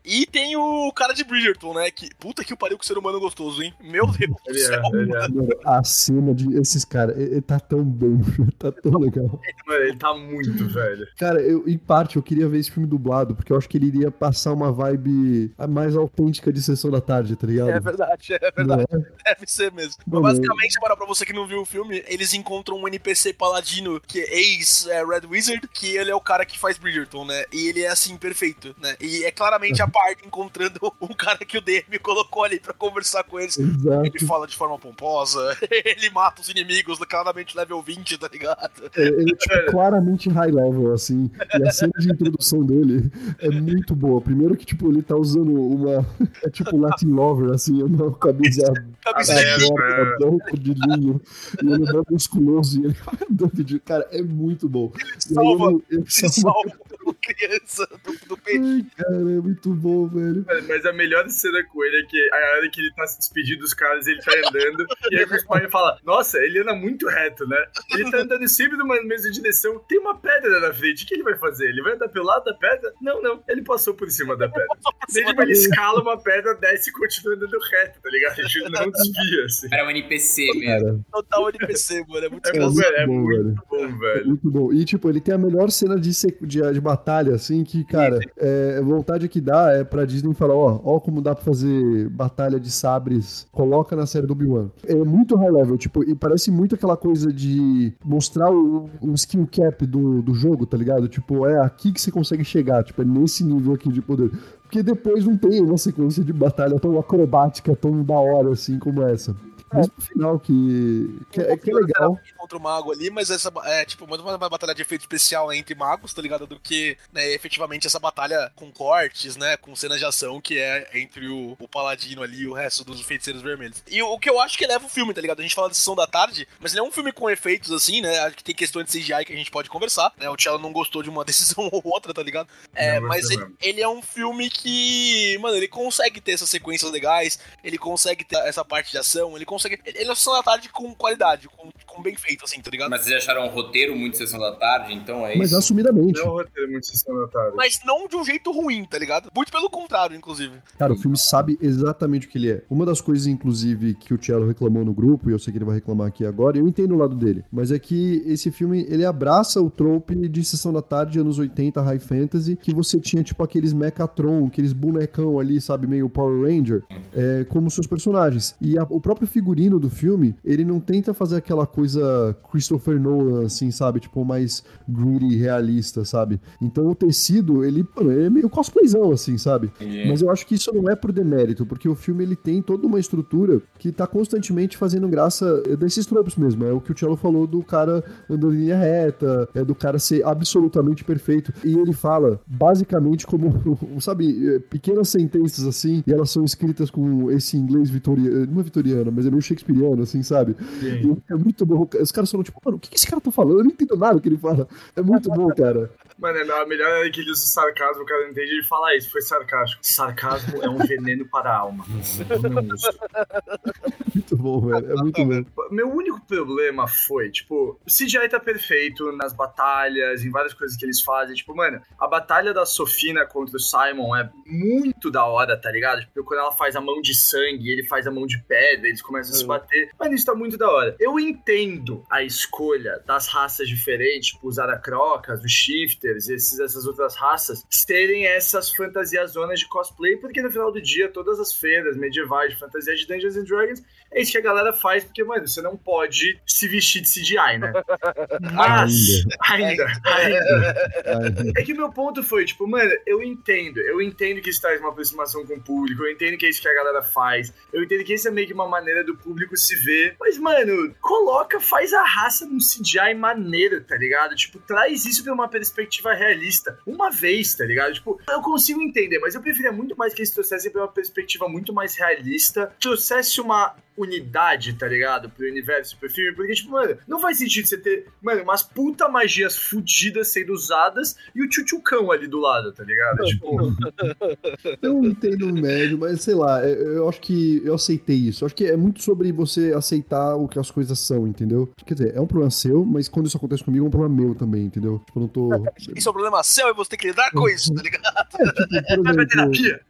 E tem o cara de Bridgerton, né? Que puta que pariu que ser humano gostoso, hein? Meu Deus do é, céu. é. Mano, a cena de esses caras, ele tá tão bom, tá tão legal. Mano, ele tá muito velho. Cara, eu, em parte, eu queria ver esse filme dublado, porque eu acho que ele iria passar uma vibe mais autêntica de Sessão da Tarde, tá ligado? É verdade, é verdade. é? Deve ser mesmo. Mas basicamente, para pra você que não viu o filme, eles encontram um NPC paladino que é ex-Red Wizard, que ele é o cara que faz Bridgerton, né? E ele é assim, perfeito, né? E é claramente a parte encontrando um cara que o DM colocou ali pra conversar com eles. Exato. Ele fala de forma pomposa, ele mata os inimigos, claramente level 20, tá ligado? É, Ele é tipo, claramente high level, assim. E a cena de introdução dele é muito boa. Primeiro que, tipo, ele tá usando uma. É tipo Latin Lover, assim, uma camisa Cabeça É, de aberta, branca de linho. E ele é musculoso e ele vai andando de. Cara, é muito bom. E aí salva, se salva. Uma criança do, do peito. Ai, cara, é muito bom, velho. Mas a melhor cena com ele é que a hora que ele tá se despedindo dos caras, ele tá andando, e aí o Pine fala, nossa, ele anda muito reto, né? Ele tá andando sempre numa mesma direção, tem uma pedra na frente, o que ele vai fazer? Ele vai andar pelo lado da pedra? Não, não, ele passou por cima da pedra. Tipo, ele escala uma pedra, desce e continua andando reto, tá ligado? Ele não desvia, assim. Era um NPC mesmo. Cara, Total NPC, mano. É muito É, bom, velho, é bom, muito velho. bom, É velho. muito bom. E, tipo, ele tem a melhor cena de, de, de batalha, assim, que, cara, é, vontade que dá é pra Disney falar, ó, ó como dá pra fazer batalha de sabres, coloca na série do Obi-Wan. É muito high level, tipo, e parece muito aquela coisa de mostrar o, o skill cap do, do jogo, tá ligado? Tipo, é aqui que você consegue chegar, tipo, é nesse nível aqui de poder. Porque depois não tem uma sequência de batalha tão acrobática, tão da hora, assim, como essa. Mesmo no final, que, que, é, que é legal. Contra o mago ali, mas essa é tipo muito mais uma batalha de efeito especial entre magos, tá ligado? Do que né, efetivamente essa batalha com cortes, né? Com cenas de ação que é entre o, o paladino ali e o resto dos feiticeiros vermelhos. E o, o que eu acho que leva o filme, tá ligado? A gente fala de sessão da tarde, mas ele é um filme com efeitos assim, né? Acho que tem questões de CGI que a gente pode conversar, né? O Cello não gostou de uma decisão ou outra, tá ligado? É, Não, mas gostei ele, ele é um filme que, mano, ele consegue ter essas sequências legais, ele consegue ter essa parte de ação, ele consegue. Ele é uma sessão da tarde com qualidade, com, com bem feito, assim, tá ligado? Mas vocês acharam um roteiro muito sessão da tarde, então é Mas isso? assumidamente. Não é um roteiro muito sessão da tarde. Mas não de um jeito ruim, tá ligado? Muito pelo contrário, inclusive. Cara, o filme sabe exatamente o que ele é. Uma das coisas, inclusive, que o Cello reclamou no grupo, e eu sei que ele vai reclamar aqui agora, e eu entendo o lado dele, mas é que esse filme, ele abraça o trope de Sessão da Tarde, anos 80, High Fantasy, que você tinha, tipo, aqueles Mechatron, aqueles bonecão ali, sabe, meio Power Ranger, é, como seus personagens. E a- o próprio figurino do filme, ele não tenta fazer aquela coisa Christopher Nolan, assim, sabe, tipo, mais gritty, realista, sabe? Então o tecido, ele, ele é meio cosplayzão, assim, sabe? Entendi. Mas eu acho que isso não é por demérito, porque o filme ele tem toda uma estrutura que tá constantemente fazendo graça desses tropos mesmo. É o que o Cello falou do cara andando em linha reta, é do cara ser absolutamente perfeito. E ele fala basicamente como, sabe, é, pequenas sentenças assim, e elas são escritas com esse inglês vitoriano, não é vitoriano, mas é meio shakespeariano, assim, sabe? E é muito bom. Os caras falam, tipo, mano, o que esse cara tá falando? Eu não entendo nada que ele fala. É muito bom, cara. Mano, é a melhor é que ele usa sarcasmo, o cara não entende ele fala isso, foi sarcástico. Sarcasmo é um veneno para a alma. Muito bom, velho. É muito bom. Meu único problema foi, tipo, o CGI tá perfeito nas batalhas, em várias coisas que eles fazem. Tipo, mano, a batalha da Sofina contra o Simon é muito da hora, tá ligado? Tipo, quando ela faz a mão de sangue, ele faz a mão de pedra, eles começam a se bater. Mano, isso tá muito da hora. Eu entendo a escolha das raças diferentes, tipo, os aracrocas, os shifters, esses, essas outras raças, terem essas fantasias zonas de cosplay, porque no final do dia, todas as feiras medievais de fantasia de Dungeons and Dragons é isso que a galera faz, porque, mano, você não pode se vestir de CGI, né? Mas, ainda, ainda. É que o meu ponto foi, tipo, mano, eu entendo, eu entendo que isso traz uma aproximação com o público, eu entendo que é isso que a galera faz, eu entendo que isso é meio que uma maneira do público se ver, mas, mano, coloca, faz a raça num CGI maneiro, tá ligado? Tipo, traz isso pra uma perspectiva realista, uma vez, tá ligado? Tipo, eu consigo entender, mas eu preferia muito mais que eles trouxessem pra uma perspectiva muito mais realista, trouxesse uma unidade, tá ligado? Pro universo, pro filme, porque, tipo, mano, não faz sentido você ter, mano, umas puta magias fudidas sendo usadas e o tchutchucão ali do lado, tá ligado? Tipo, Eu entendo o médio, mas sei lá, eu eu acho que eu aceitei isso. Eu acho que é muito sobre você aceitar o que as coisas são, entendeu? Quer dizer, é um problema seu, mas quando isso acontece comigo, é um problema meu também, entendeu? Tipo, eu não tô. Isso é um problema seu e você tem que lidar com isso, tá ligado? É, tipo, exemplo, terapia.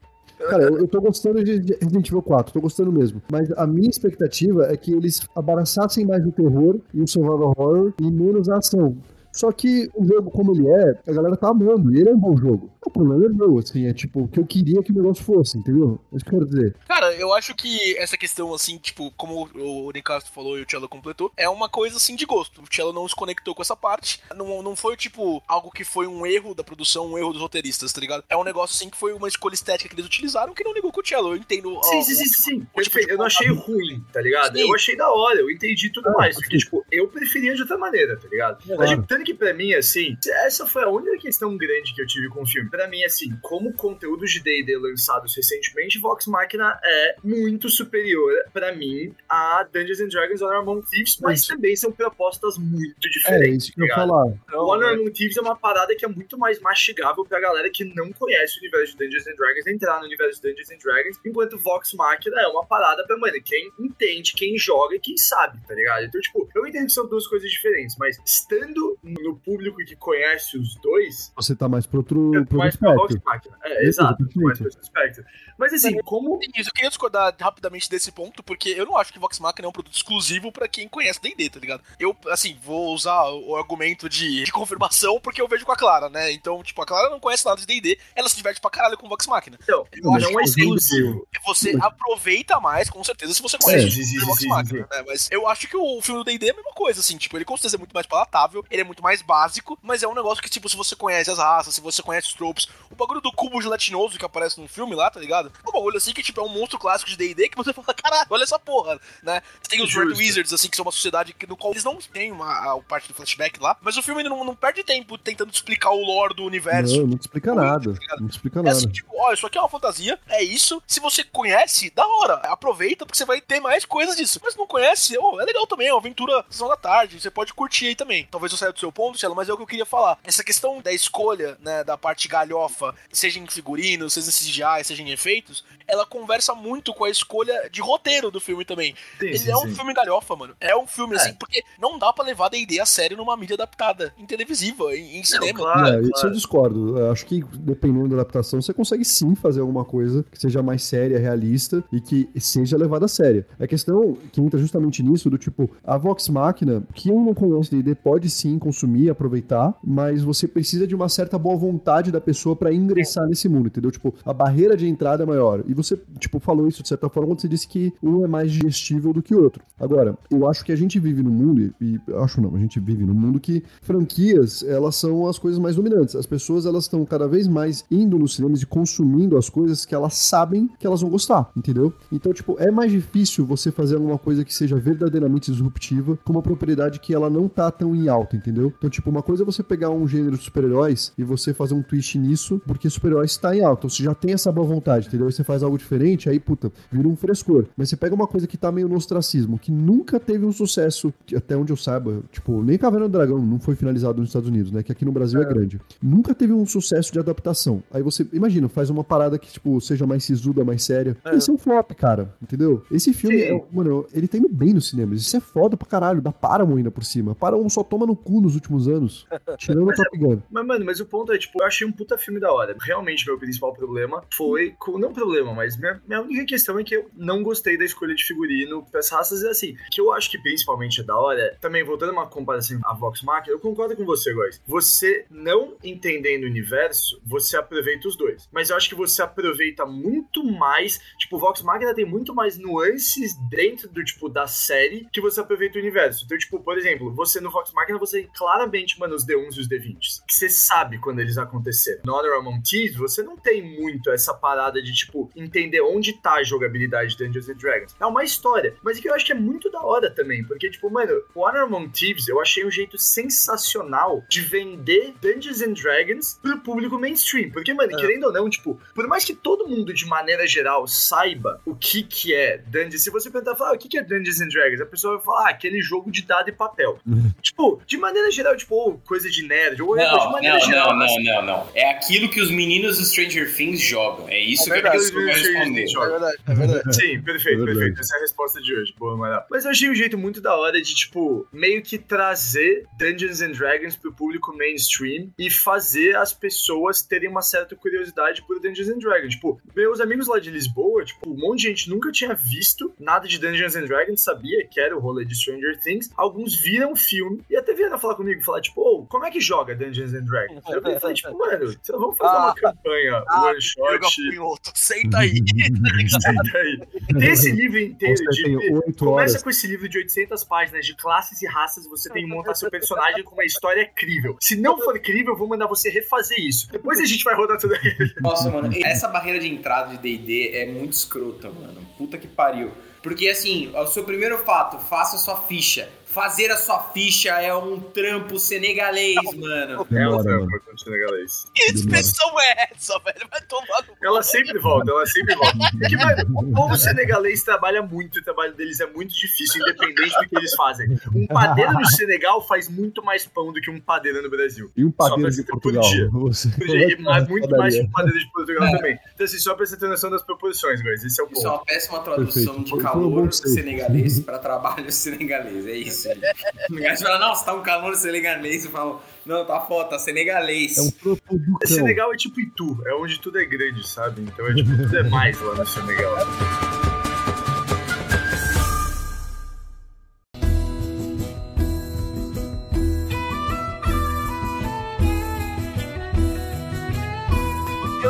Cara, eu, eu tô gostando de de Resident Evil 4, tô gostando mesmo. Mas a minha expectativa é que eles abraçassem mais o terror e o survival horror e menos a ação. Só que o jogo, como ele é, a galera tá amando, e ele é um bom jogo. O problema é meu, assim, é tipo, o que eu queria que o negócio fosse, entendeu? É isso que eu quero dizer. Cara, eu acho que essa questão, assim, tipo, como o Nicastro falou e o Cello completou, é uma coisa, assim, de gosto. O Cello não se conectou com essa parte. Não, não foi, tipo, algo que foi um erro da produção, um erro dos roteiristas, tá ligado? É um negócio, assim, que foi uma escolha estética que eles utilizaram que não ligou com o Cello. Eu entendo. ó, Sim, sim, sim, sim. o tipo Eu não achei ruim, tá ligado? Sim. Eu achei da hora, eu entendi tudo Ah, mais. Porque, sim. tipo, eu preferia de outra maneira, tá ligado? Mas, Claro. Que pra mim, assim, essa foi a única questão grande que eu tive com o filme. Pra mim, assim, como conteúdos de D&D lançados recentemente, Vox Machina é muito superior, pra mim, a Dungeons and Dragons Honor Among Thieves, mas Isso. também são propostas muito É, diferentes, isso que eu tá ligado? falar. O Não, Honor né? Among Thieves é uma parada que é muito mais mastigável pra galera que não conhece o universo de Dungeons and Dragons entrar no universo de Dungeons and Dragons, enquanto Vox Machina é uma parada pra, mano, quem entende, quem joga e quem sabe, tá ligado? Então, tipo, eu entendo que são duas coisas diferentes, mas estando no público que conhece os dois, Você tá mais pro outro, eu pro mais pra Vox. Machina. É, exato, mais aspecto. Mas assim, como Isso, eu queria discordar rapidamente desse ponto, porque eu não acho que Vox Machina é um produto exclusivo pra quem conhece D&D, tá ligado? Eu, assim, vou usar o argumento de, de confirmação porque eu vejo com a Clara, né? Então, tipo, a Clara não conhece nada de D&D, ela se diverte pra caralho com Vox Machina. Então, Eu não acho é que exclusivo. Você Mas- aproveita mais, com certeza, se você É, conhece sim, sim, o Vox Machina, né? Mas eu acho que o filme do D&D é a mesma coisa, assim, tipo, ele com certeza é muito mais palatável, ele é muito mais básico, mas é um negócio que, tipo, se você conhece as raças, se você conhece os tropes, o bagulho do cubo gelatinoso que aparece no filme lá, tá ligado? É um bagulho assim que, tipo, é um monstro clássico de D&D que você fala, caralho, olha essa porra, né? Tem os Red Wizards, assim, que são uma sociedade que, no qual eles não têm uma, a, parte do flashback lá, mas o filme não, não perde tempo tentando explicar o lore do universo. Não, não explica nada. Tá não te explica é nada. assim, tipo, ó, isso aqui é uma fantasia, é isso. Se você conhece, da hora. Aproveita, porque você vai ter mais coisas disso. Mas não conhece, oh, é legal também, é uma aventura sessão da tarde. Você pode curtir aí também. Talvez eu saia do seu ponto, Cielo, mas é o que eu queria falar. Essa questão da escolha, né, da parte galhofa, seja em figurinos, seja em CGI, seja em efeitos, ela conversa muito com a escolha de roteiro do filme também. Sim, Ele sim, é um sim. filme galhofa, mano. É um filme, assim, é. assim, porque não dá para levar D&D a sério numa mídia adaptada, em televisiva, em, em cinema. Não, claro, é, claro. Isso eu discordo. Eu acho que, dependendo da adaptação, você consegue sim fazer alguma coisa que seja mais séria, realista e que seja levada a sério. A questão que entra justamente nisso, do tipo, a Vox Machina, quem não conhece D&D pode sim consumir, aproveitar, mas você precisa de uma certa boa vontade da pessoa para ingressar nesse mundo, entendeu? Tipo, a barreira de entrada é maior. E você, tipo, falou isso de certa forma quando você disse que um é mais digestível do que o outro. Agora, eu acho que a gente vive num mundo, e acho não, a gente vive num mundo que franquias, elas são as coisas mais dominantes. As pessoas, elas estão cada vez mais indo nos cinemas e consumindo as coisas que elas sabem que elas vão gostar, entendeu? Então, tipo, é mais difícil você fazer alguma coisa que seja verdadeiramente disruptiva com uma propriedade que ela não tá tão em alta, entendeu? Então, tipo, uma coisa é você pegar um gênero de super-heróis e você fazer um twist nisso, porque super-heróis está em alta. Então, você já tem essa boa vontade, entendeu? Aí você faz algo diferente, aí, puta, vira um frescor. Mas você pega uma coisa que tá meio no ostracismo, que nunca teve um sucesso, até onde eu saiba, tipo, nem Caverna do Dragão não foi finalizado nos Estados Unidos, né? Que aqui no Brasil é, é grande. Nunca teve um sucesso de adaptação. Aí você, imagina, faz uma parada que, tipo, seja mais sisuda, mais séria. É. Esse é um flop, cara, entendeu? Esse filme, é, mano, ele tá indo bem nos cinemas. Isso é foda pra caralho, dá Paramount ainda por cima. Paramount só toma no cu nos últimos anos, tirando o Top Gun. Mas, mano, mas o ponto é, tipo, eu achei um puta filme da hora. Realmente, meu principal problema foi, com, não problema, mas minha, minha única questão é que eu não gostei da escolha de figurino as raças, é assim, que eu acho que principalmente é da hora, também voltando a uma comparação a Vox Machina, eu concordo com você, guys. Você não entendendo o universo, você aproveita os dois. Mas eu acho que você aproveita muito mais, tipo, Vox Machina tem muito mais nuances dentro do, tipo, da série que você aproveita o universo. Então, tipo, por exemplo, você no Vox Machina, você claramente, mano, os D1s e os D20s, que você sabe quando eles aconteceram. No Honor Among Thieves, você não tem muito essa parada de, tipo, entender onde tá a jogabilidade de Dungeons and Dragons. É uma história, mas que eu acho que é muito da hora também, porque, tipo, mano, o Honor Among Thieves, eu achei um jeito sensacional de vender Dungeons and Dragons pro público mainstream. Porque, mano, é. querendo ou não, tipo, por mais que todo mundo, de maneira geral, saiba o que que é Dungeons, se você perguntar, falar, ah, o que que é Dungeons and Dragons? A pessoa vai falar, ah, aquele jogo de dado e papel. Uhum. tipo, de maneira geral, tipo, oh, coisa de nerd, ou não, de maneira não, geral. Não, não, não, não. É aquilo que os meninos do Stranger Things jogam. É isso é que eu quero responder. É verdade, é verdade. Sim, perfeito, é verdade. perfeito. Essa é a resposta de hoje. Boa, Mara. Mas eu achei um jeito muito da hora de, tipo, meio que trazer Dungeons and Dragons pro público mainstream e fazer as pessoas terem uma certa curiosidade por Dungeons and Dragons. Tipo, meus amigos lá de Lisboa, tipo, um monte de gente nunca tinha visto nada de Dungeons and Dragons, sabia que era o rolê de Stranger Things. Alguns viram o filme e até vieram falar comigo e falar, tipo, oh, como é que joga Dungeons and Dragons? Eu falei, tipo, mano, vamos fazer ah, uma campanha, ah, one shot. Senta aí. Senta aí. Tem esse livro inteiro de. Começa com esse livro de 800 páginas de classes e raças, você tem que montar seu personagem com uma história crível. Se não for crível, eu vou mandar você refazer isso. Depois a gente vai rodar tudo aí. Nossa, mano, essa barreira de entrada de DD é muito escrota, mano. Puta que pariu. Porque assim, o seu primeiro fato, faça sua ficha fazer a sua ficha é um trampo senegalês, mano. É um trampo senegalês. Que expressão é essa, velho? Vai tomar no Ela sempre volta, ela sempre volta. Porque, mano, o povo senegalês trabalha muito, o trabalho deles é muito difícil, independente do que eles fazem. Um padeiro no Senegal faz muito mais pão do que um padeiro no Brasil. E um padeiro de Portugal. Por dia. Você por dia. Mas muito mais que um padeiro de Portugal é. também. Então, assim, só pra você ter noção das proporções, guys. Esse é o ponto. Isso é uma péssima tradução Perfeito. de calor senegalês pra trabalho senegalês. É isso. Você fala, não, você tá um calor senegalês. Eu falo, não, tá foda, tá senegalês. É um produto. Senegal é tipo Itu, é onde tudo é grande, sabe? Então é tipo, tudo é mais lá no Senegal.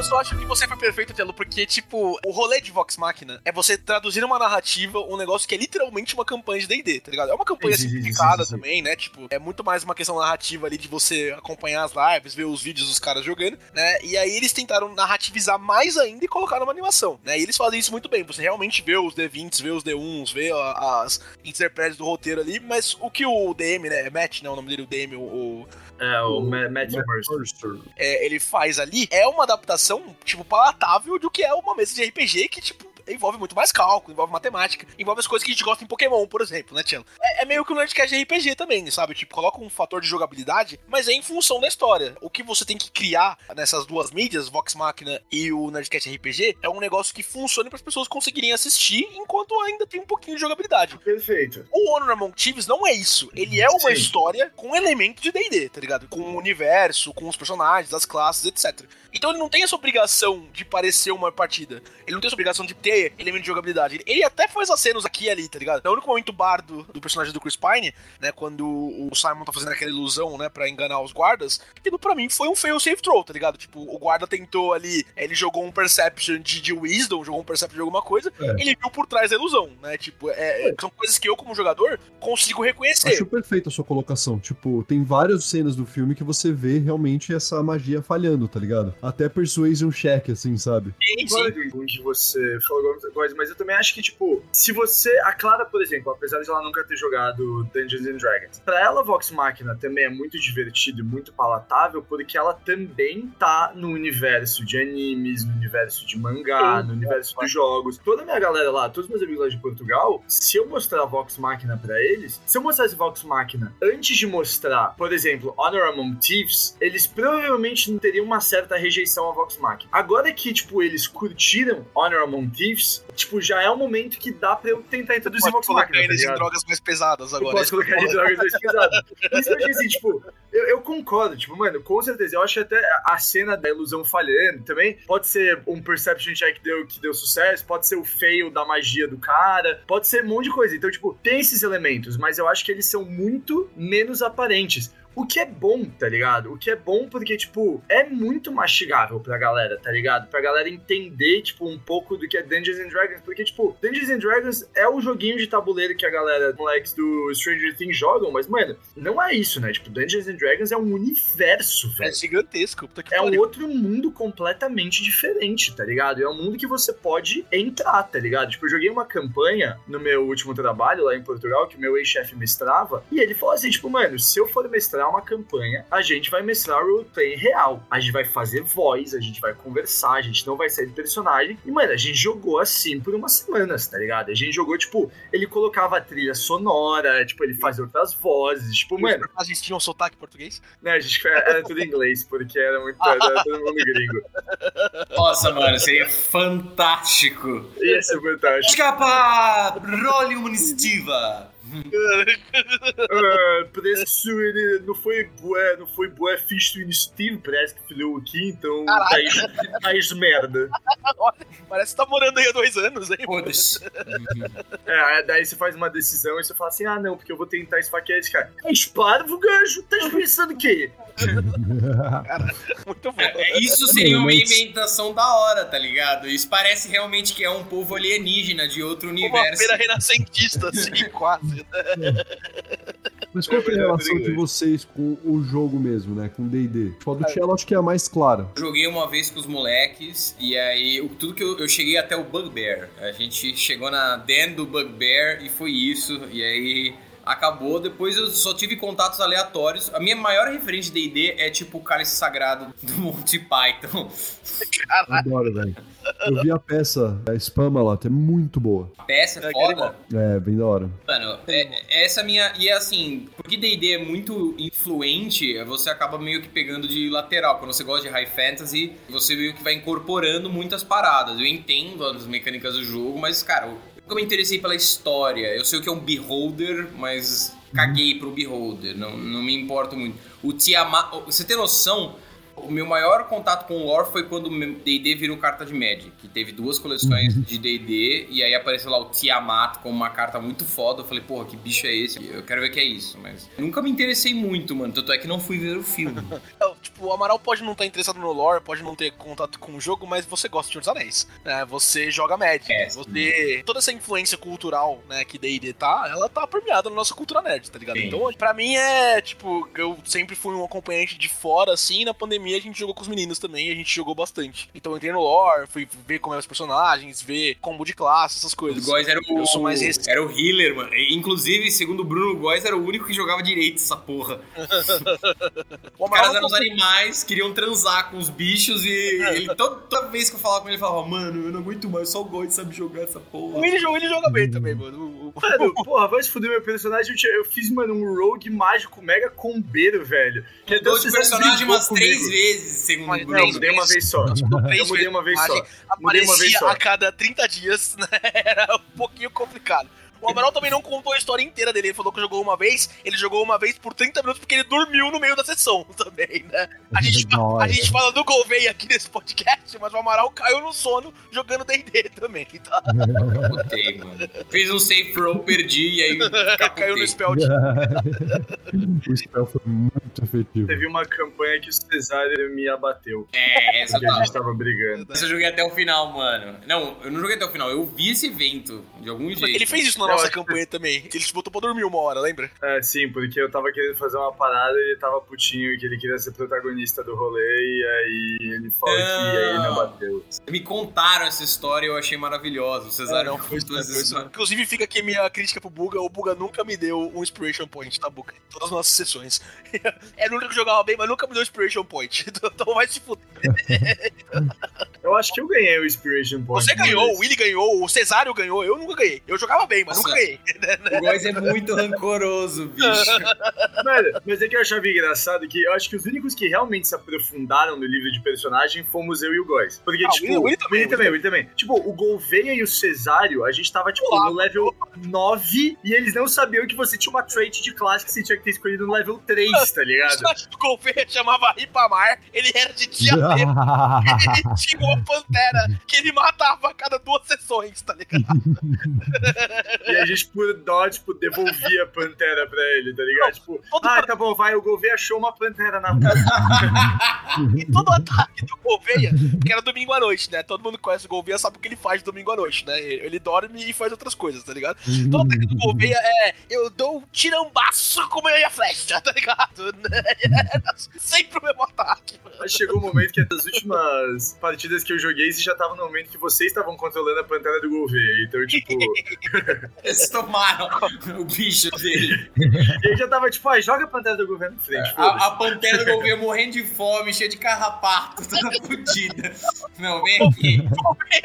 Eu só acho que você foi perfeito, Telo, porque, tipo, o rolê de Vox Machina é você traduzir uma narrativa, um negócio que é literalmente uma campanha de D&D, tá ligado? É uma campanha Sim, sim, sim, simplificada sim, sim. também, né? Tipo, é muito mais uma questão narrativa ali de você acompanhar as lives, ver os vídeos dos caras jogando, né? E aí eles tentaram narrativizar mais ainda e colocar numa animação, né? E eles fazem isso muito bem. Você realmente vê os D20s, vê os D1s, vê as interpretes do roteiro ali, mas o que o DM, né? Matt, né? O nome dele, o DM, o- o, É, o Ma- Matthew Mercer. Mercer. é, ele faz ali é uma adaptação, tipo, palatável do que é uma mesa de RPG que, tipo, envolve muito mais cálculo, envolve matemática, envolve as coisas que a gente gosta em Pokémon, por exemplo, né, Tiano? É, é meio que um Nerdcast de RPG também, sabe? Tipo, coloca um fator de jogabilidade, mas é em função da história. O que você tem que criar nessas duas mídias, Vox Machina e o Nerdcast RPG, é um negócio que funcione para as pessoas conseguirem assistir enquanto ainda tem um pouquinho de jogabilidade. Perfeito. O Honor Among Thieves não é isso. Ele é uma Sim. história com elementos de D&D, tá ligado? Com o universo, com os personagens, as classes, etc. Então ele não tem essa obrigação de parecer uma partida. Ele não tem essa obrigação de ter elemento de jogabilidade. Ele- até faz acenos aqui e ali, tá ligado? É o único momento bardo do personagem do Chris Pine, né? Quando o Simon tá fazendo aquela ilusão, né? Pra enganar os guardas. Aquilo pra mim foi um fail safe throw, tá ligado? Tipo, o guarda tentou ali, ele jogou um perception de, de wisdom, jogou um perception de alguma coisa, É. ele viu por trás da ilusão, né? Tipo, é- é- são coisas que eu, como jogador, consigo reconhecer. Acho perfeita a sua colocação. Tipo, tem várias cenas do filme que você vê realmente essa magia falhando, tá ligado? Até persuasion check, assim, sabe? Sim, sim. Que você falou, Mas eu também acho que, tipo, se você. A Clara, por exemplo, apesar de ela nunca ter jogado Dungeons and Dragons, pra ela, Vox Machina também é muito divertido e muito palatável, porque ela também tá no universo de animes, no universo de mangá, Sim. no universo dos jogos. Toda a minha galera lá, todos os meus amigos lá de Portugal, se eu mostrar Vox Machina pra eles, se eu mostrasse Vox Machina antes de mostrar, por exemplo, Honor Among Thieves, eles provavelmente não teriam uma certa rejeição a Vox Machina. Agora que, tipo, eles curtiram Honor Among Thieves, tipo, já é um momento que dá pra eu tentar introduzir Vox colocar tá eles em ligado? drogas mais pesadas Eu agora. posso colocar de drogas mais pesadas. Que eu assim, tipo, eu, eu concordo, tipo, mano, com certeza. Eu acho até a cena da ilusão falhando também. Pode ser um perception check que deu, que deu sucesso, pode ser o fail da magia do cara, pode ser um monte de coisa. Então, tipo, tem esses elementos, mas eu acho que eles são muito menos aparentes. O que é bom, tá ligado? O que é bom porque, tipo, é muito mastigável pra galera, tá ligado? Pra galera entender, tipo, um pouco do que é Dungeons and Dragons. Porque, tipo, Dungeons and Dragons é o joguinho de tabuleiro que a galera, moleques do Stranger Things jogam, mas, mano, não é isso, né? Tipo, Dungeons and Dragons é um universo, É velho. gigantesco. Puta que É um pariu. outro mundo completamente diferente, tá ligado? É um mundo que você pode entrar, tá ligado? Tipo, eu joguei uma campanha no meu último trabalho lá em Portugal, que o meu ex-chefe mestrava, e ele falou assim, tipo, mano, se eu for mestrar uma campanha, a gente vai mestrar o roleplay real. A gente vai fazer voz, a gente vai conversar, a gente não vai sair de personagem. E, mano, a gente jogou assim por umas semanas, tá ligado? A gente jogou, tipo, ele colocava a trilha sonora, tipo, ele fazia outras vozes, tipo, mano, personagens tinham sotaque português? né, a gente era tudo em inglês, porque era muito, era todo mundo gringo. Nossa, mano, seria fantástico. Ia ser fantástico. Escapa! Role uma iniciativa! Ah, parece ele não foi bué, não foi bué fixe do iniciativo, parece que falhou aqui, então tá mais de merda. Parece que tá morando aí há dois anos, hein? Foda-se. É, daí você faz uma decisão e você fala assim, ah não, porque eu vou tentar esfaquear esse cara. É esparvo, gancho? Tá pensando o quê? Muito bom. É, Isso seria uma inventação da hora, tá ligado? Isso parece realmente que é um povo alienígena de outro Uma universo. feira renascentista, assim, quase. Mas qual que é a É, relação é, de vocês com o jogo mesmo, né? Com D&D? Tipo, a do Cello acho que é a mais clara. Joguei uma vez com os moleques e aí o- tudo que eu, eu cheguei até o Bugbear. A gente chegou na den do Bugbear e foi isso. E aí acabou. Depois eu só tive contatos aleatórios. A minha maior referência de D&D é tipo o Cálice Sagrado do Monty Python. Adoro, velho. Eu vi a peça, a Spamalot, é muito boa. A peça é É, foda. É, bem da hora. Mano, é, essa minha. E é assim, porque DD é muito influente, você acaba meio que pegando de lateral. Quando você gosta de high fantasy, você meio que vai incorporando muitas paradas. Eu entendo as mecânicas do jogo, mas, cara, nunca me interessei pela história. Eu sei o que é um beholder, mas caguei pro beholder. Não, não me importo muito. O Tiamat. Você tem noção? O meu maior contato com o lore foi quando o D&D virou carta de Magic, que teve duas coleções de D&D, e aí apareceu lá o Tiamat com uma carta muito foda. Eu falei, porra, que bicho é esse? Eu quero ver o que é isso, mas nunca me interessei muito, mano. Tanto é que não fui ver o filme. É, tipo, o Amaral pode não estar interessado no lore, pode não ter contato com o jogo, mas você gosta de Senhor dos Anéis. Né? Você joga Magic. É, você... Toda essa influência cultural, né, que D&D tá, ela tá permeada na nossa cultura nerd, tá ligado? Sim. Então, pra mim é, tipo, eu sempre fui um acompanhante de fora, assim, na pandemia a gente jogou com os meninos também, e a gente jogou bastante. Então eu entrei no lore, fui ver como eram os personagens, ver combo de classe, essas O coisas. Góis era o, Eu sou mais esse. era o healer, mano. E, Inclusive, segundo o Bruno, o Góis era o único que jogava direito essa porra. O Os caras eram os animais, queriam transar com os bichos e ele, toda, toda vez que eu falava com ele, ele falava, mano, eu não aguento mais, só o Góis sabe jogar essa porra. o Willy, joga- o Willy joga bem também, mano. O- o- Mano, porra, vai se fuder meu personagem. Eu, tinha- eu fiz, mano, um rogue mágico mega combeiro, velho. Que Mudou de vocês personagem umas três comigo. Vezes, segundo Mas o não, Não, Bruno. mudei uma vez só. Três Eu mudei uma vez só. Mudei uma vez Aparecia só. a cada 30 dias, né? Era um pouquinho complicado. O Amaral também não contou a história inteira dele. Ele falou que jogou uma vez, ele jogou uma vez por 30 minutos porque ele dormiu no meio da sessão também, né? A gente, fa- a gente fala do Gouveia aqui nesse podcast, mas o Amaral caiu no sono jogando D&D também, tá? Caputei, mano. Fiz um safe roll, perdi e aí caiu no spell de... o spell foi muito efetivo. Teve uma campanha que o Cesário me abateu. É, essa Porque a gente tava brigando. Essa eu joguei até o final, mano. Não, eu não joguei até o final, eu vi esse evento, de algum jeito. Ele fez isso na nossa campanha também. Ele te botou pra dormir uma hora, lembra? É, sim, porque eu tava querendo fazer uma parada e ele tava putinho que ele queria ser protagonista do rolê e aí ele falou que aí me abateu. Me contaram essa história e eu achei maravilhosa. O Cesário não, foi toda essa história. Inclusive, fica aqui minha crítica pro Buga. O Buga nunca me deu um Inspiration Point, tá, Buga? Em todas as nossas sessões. Era o único que jogava bem, mas nunca me deu Inspiration Point. Então vai se fuder. Eu acho que eu ganhei o Inspiration Point. Você ganhou, o Willy ganhou, o Cesário ganhou. Eu nunca ganhei. Eu jogava bem, mas Nossa. ganhei. O Góis é muito rancoroso, bicho. Mano, mas é que eu achava engraçado que eu acho que os únicos que realmente se aprofundaram no livro de personagem fomos eu e o Góis. Porque, Ah, tipo. O Willy também, também, o Willy também. Tipo, o Gouveia e o Cesário, a gente tava, tipo, Olá. no level 9 e eles não sabiam que você tinha uma trait de classe que você tinha que ter escolhido no level 3, tá ligado? O Gouveia chamava Ripamar, ele era de diadema. Ele tinha uma pantera que ele matava a cada duas sessões, tá ligado? E a gente, por dó, tipo, devolvia a pantera pra ele, tá ligado? Tipo, Todo ah, tá bom, vai, o Gouveia achou uma pantera na E todo ataque do Gouveia, que era domingo à noite, né? Todo mundo que conhece o Gouveia sabe o que ele faz domingo à noite, né? Ele dorme e faz outras coisas, tá ligado? Todo ataque do Gouveia é eu dou um tirambaço com a minha flecha, tá ligado? Era sempre o mesmo ataque. Aí chegou o momento que das últimas partidas que eu joguei, você já tava no momento que vocês estavam controlando a pantera do Gouveia. Então, tipo, Eles tomaram o bicho dele. ele já tava tipo, ah, joga a pantera do Gouveia na frente, foda-se. A, a pantera do Gouveia morrendo de fome, cheia de carrapato, toda fodida. Não, vem aqui.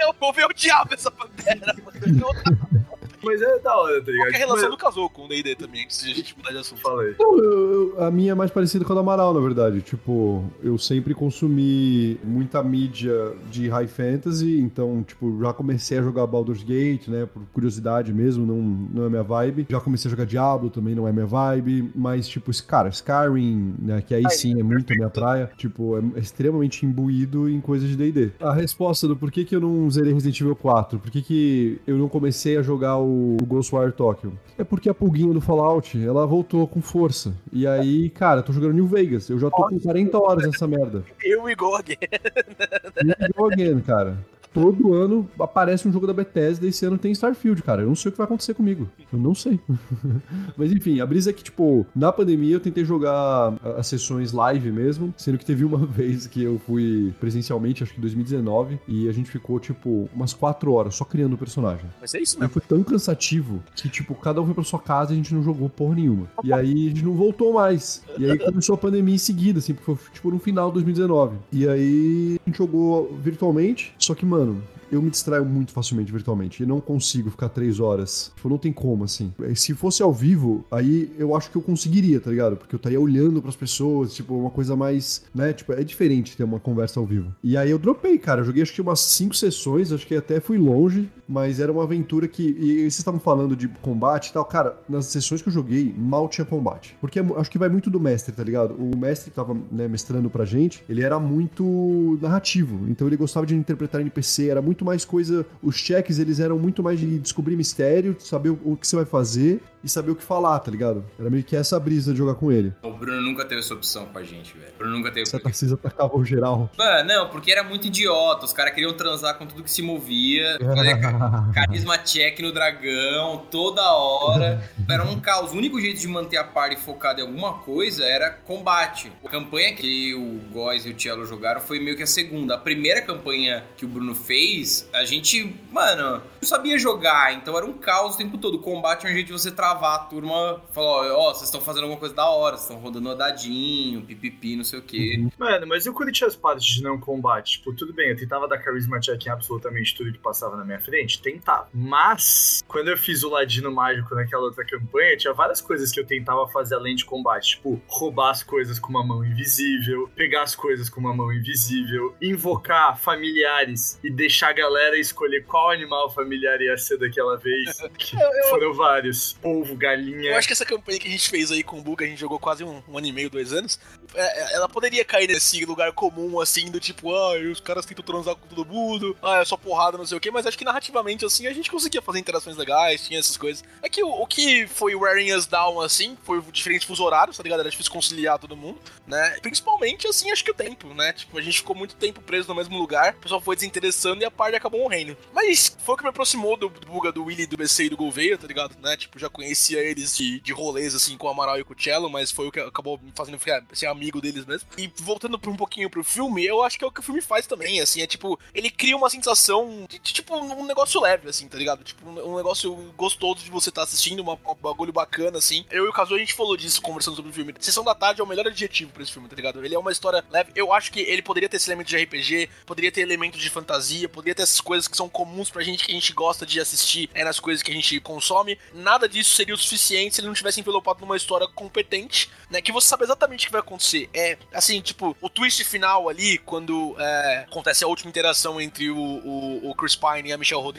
O Gouveia é o diabo essa pantera. Mas é da hora, tá ligado? É a relação Mas- do casou com o D&D também, antes de a gente mudar de assunto. Não, eu- eu- a minha é mais parecida com a do Amaral, na verdade. Tipo, eu sempre consumi muita mídia de high fantasy, então, tipo, já comecei a jogar Baldur's Gate, né, por curiosidade mesmo, não, não é minha vibe. Já comecei a jogar Diablo, também não é minha vibe, mas, tipo, esse- cara, Skyrim, né, que aí sim é muito a minha praia, tipo, é extremamente imbuído em coisas de D&D. A resposta do porquê que eu não zerei Resident Evil 4, por que que eu não comecei a jogar o, o Ghostwire Tokyo, é porque a pulguinha do Fallout, ela voltou com força. E aí, cara, eu tô jogando New Vegas. Eu já tô com 40 horas nessa merda. Eu e Gog. E go again, cara. Todo ano aparece um jogo da Bethesda e esse ano tem Starfield, cara. Eu não sei o que vai acontecer comigo. Eu não sei. Mas enfim, a brisa é que, tipo, na pandemia eu tentei jogar as sessões live mesmo, sendo que teve uma vez que eu fui presencialmente, acho que em 2019, e a gente ficou, tipo, umas 4 horas só criando o personagem. Mas é isso E mesmo. foi tão cansativo que, tipo, cada um foi pra sua casa e a gente não jogou porra nenhuma. E aí a gente não voltou mais. E aí começou a pandemia em seguida, assim, porque foi, tipo, no final de 2019. E aí a gente jogou virtualmente, só que, mano, eu me distraio muito facilmente virtualmente. E não consigo ficar três horas. Tipo, não tem como, assim. Se fosse ao vivo, aí eu acho que eu conseguiria, tá ligado? Porque eu estaria olhando pras pessoas, tipo, uma coisa mais, né? Tipo, é diferente ter uma conversa ao vivo. E aí eu dropei, cara. Eu joguei acho que umas cinco sessões, acho que até fui longe, mas era uma aventura que. E vocês estavam falando de combate e tal. Cara, nas sessões que eu joguei, mal tinha combate. Porque é acho que vai muito do mestre, tá ligado? O mestre que tava né, mestrando pra gente, ele era muito narrativo. Então ele gostava de interpretar NPC, era muito mais coisa. Os cheques, eles eram muito mais de descobrir mistério, saber o que você vai fazer e saber o que falar, tá ligado? Era meio que essa brisa de jogar com ele. O Bruno nunca teve essa opção com a gente, velho. O Bruno nunca teve. Você Tarcísio atacava o geral. Mano, não, porque era muito idiota. Os caras queriam transar com tudo que se movia. carisma check no dragão toda hora. Era um caos. O único jeito de manter a party focada em alguma coisa era combate. A campanha que o Góis e o Cello jogaram foi meio que a segunda. A primeira campanha que o Bruno fez, a gente, mano, não sabia jogar. Então era um caos o tempo todo. O combate é um jeito de você travar a turma falou: Ó, oh, vocês estão fazendo alguma coisa da hora, vocês estão rodando dadinho, pipipi, não sei o quê. Uhum. Mano, mas eu curti as partes de não combate. Tipo, tudo bem, eu tentava dar carisma check em absolutamente tudo que passava na minha frente, tentava. Mas, quando eu fiz o Ladino Mágico naquela outra campanha, tinha várias coisas que eu tentava fazer além de combate. Tipo, roubar as coisas com uma mão invisível, pegar as coisas com uma mão invisível, invocar familiares e deixar a galera escolher qual animal familiar ia ser daquela vez. Que eu, eu... foram vários. Polvo, galinha. Eu acho que essa campanha que a gente fez aí com o Buga, a gente jogou quase um, um ano e meio, dois anos, é, é, ela poderia cair nesse lugar comum, assim, do tipo, ah, os caras tentam transar com todo mundo, ah, é só porrada, não sei o quê, mas acho que assim, a gente conseguia fazer interações legais, tinha essas coisas. É que o, o que foi wearing us down, assim, foi diferentes fuso horários, tá ligado? Era difícil conciliar todo mundo, né? Principalmente, assim, acho que o tempo, né? Tipo, a gente ficou muito tempo preso no mesmo lugar, o pessoal foi desinteressando e a parte acabou morrendo. Mas foi o que me aproximou do, do Buga, do Willy, do BC e do Gouveia, tá ligado? Né? Tipo, já conhecia eles de, de rolês, assim, com o Amaral e com o Cello, mas foi o que acabou me fazendo ser amigo deles mesmo. E voltando um pouquinho pro filme, eu acho que é o que o filme faz também, assim, é tipo, ele cria uma sensação de, de tipo, um negócio leve, assim, tá ligado? Tipo, um, um negócio gostoso de você estar tá assistindo, uma, um bagulho bacana, assim. Eu e o Kazu, a gente falou disso conversando sobre o filme. Sessão da tarde é o melhor adjetivo pra esse filme, tá ligado? Ele é uma história leve. Eu acho que ele poderia ter esse elemento de RPG, poderia ter elementos de fantasia, poderia ter essas coisas que são comuns pra gente, que a gente gosta de assistir, é nas coisas que a gente consome. Nada disso seria o suficiente se ele não tivesse envelopado numa história competente, né? Que você sabe exatamente o que vai acontecer. É, assim, tipo, o twist final ali, quando é, acontece a última interação entre o, o, o, Chris Pine e a Michelle Rodrigues,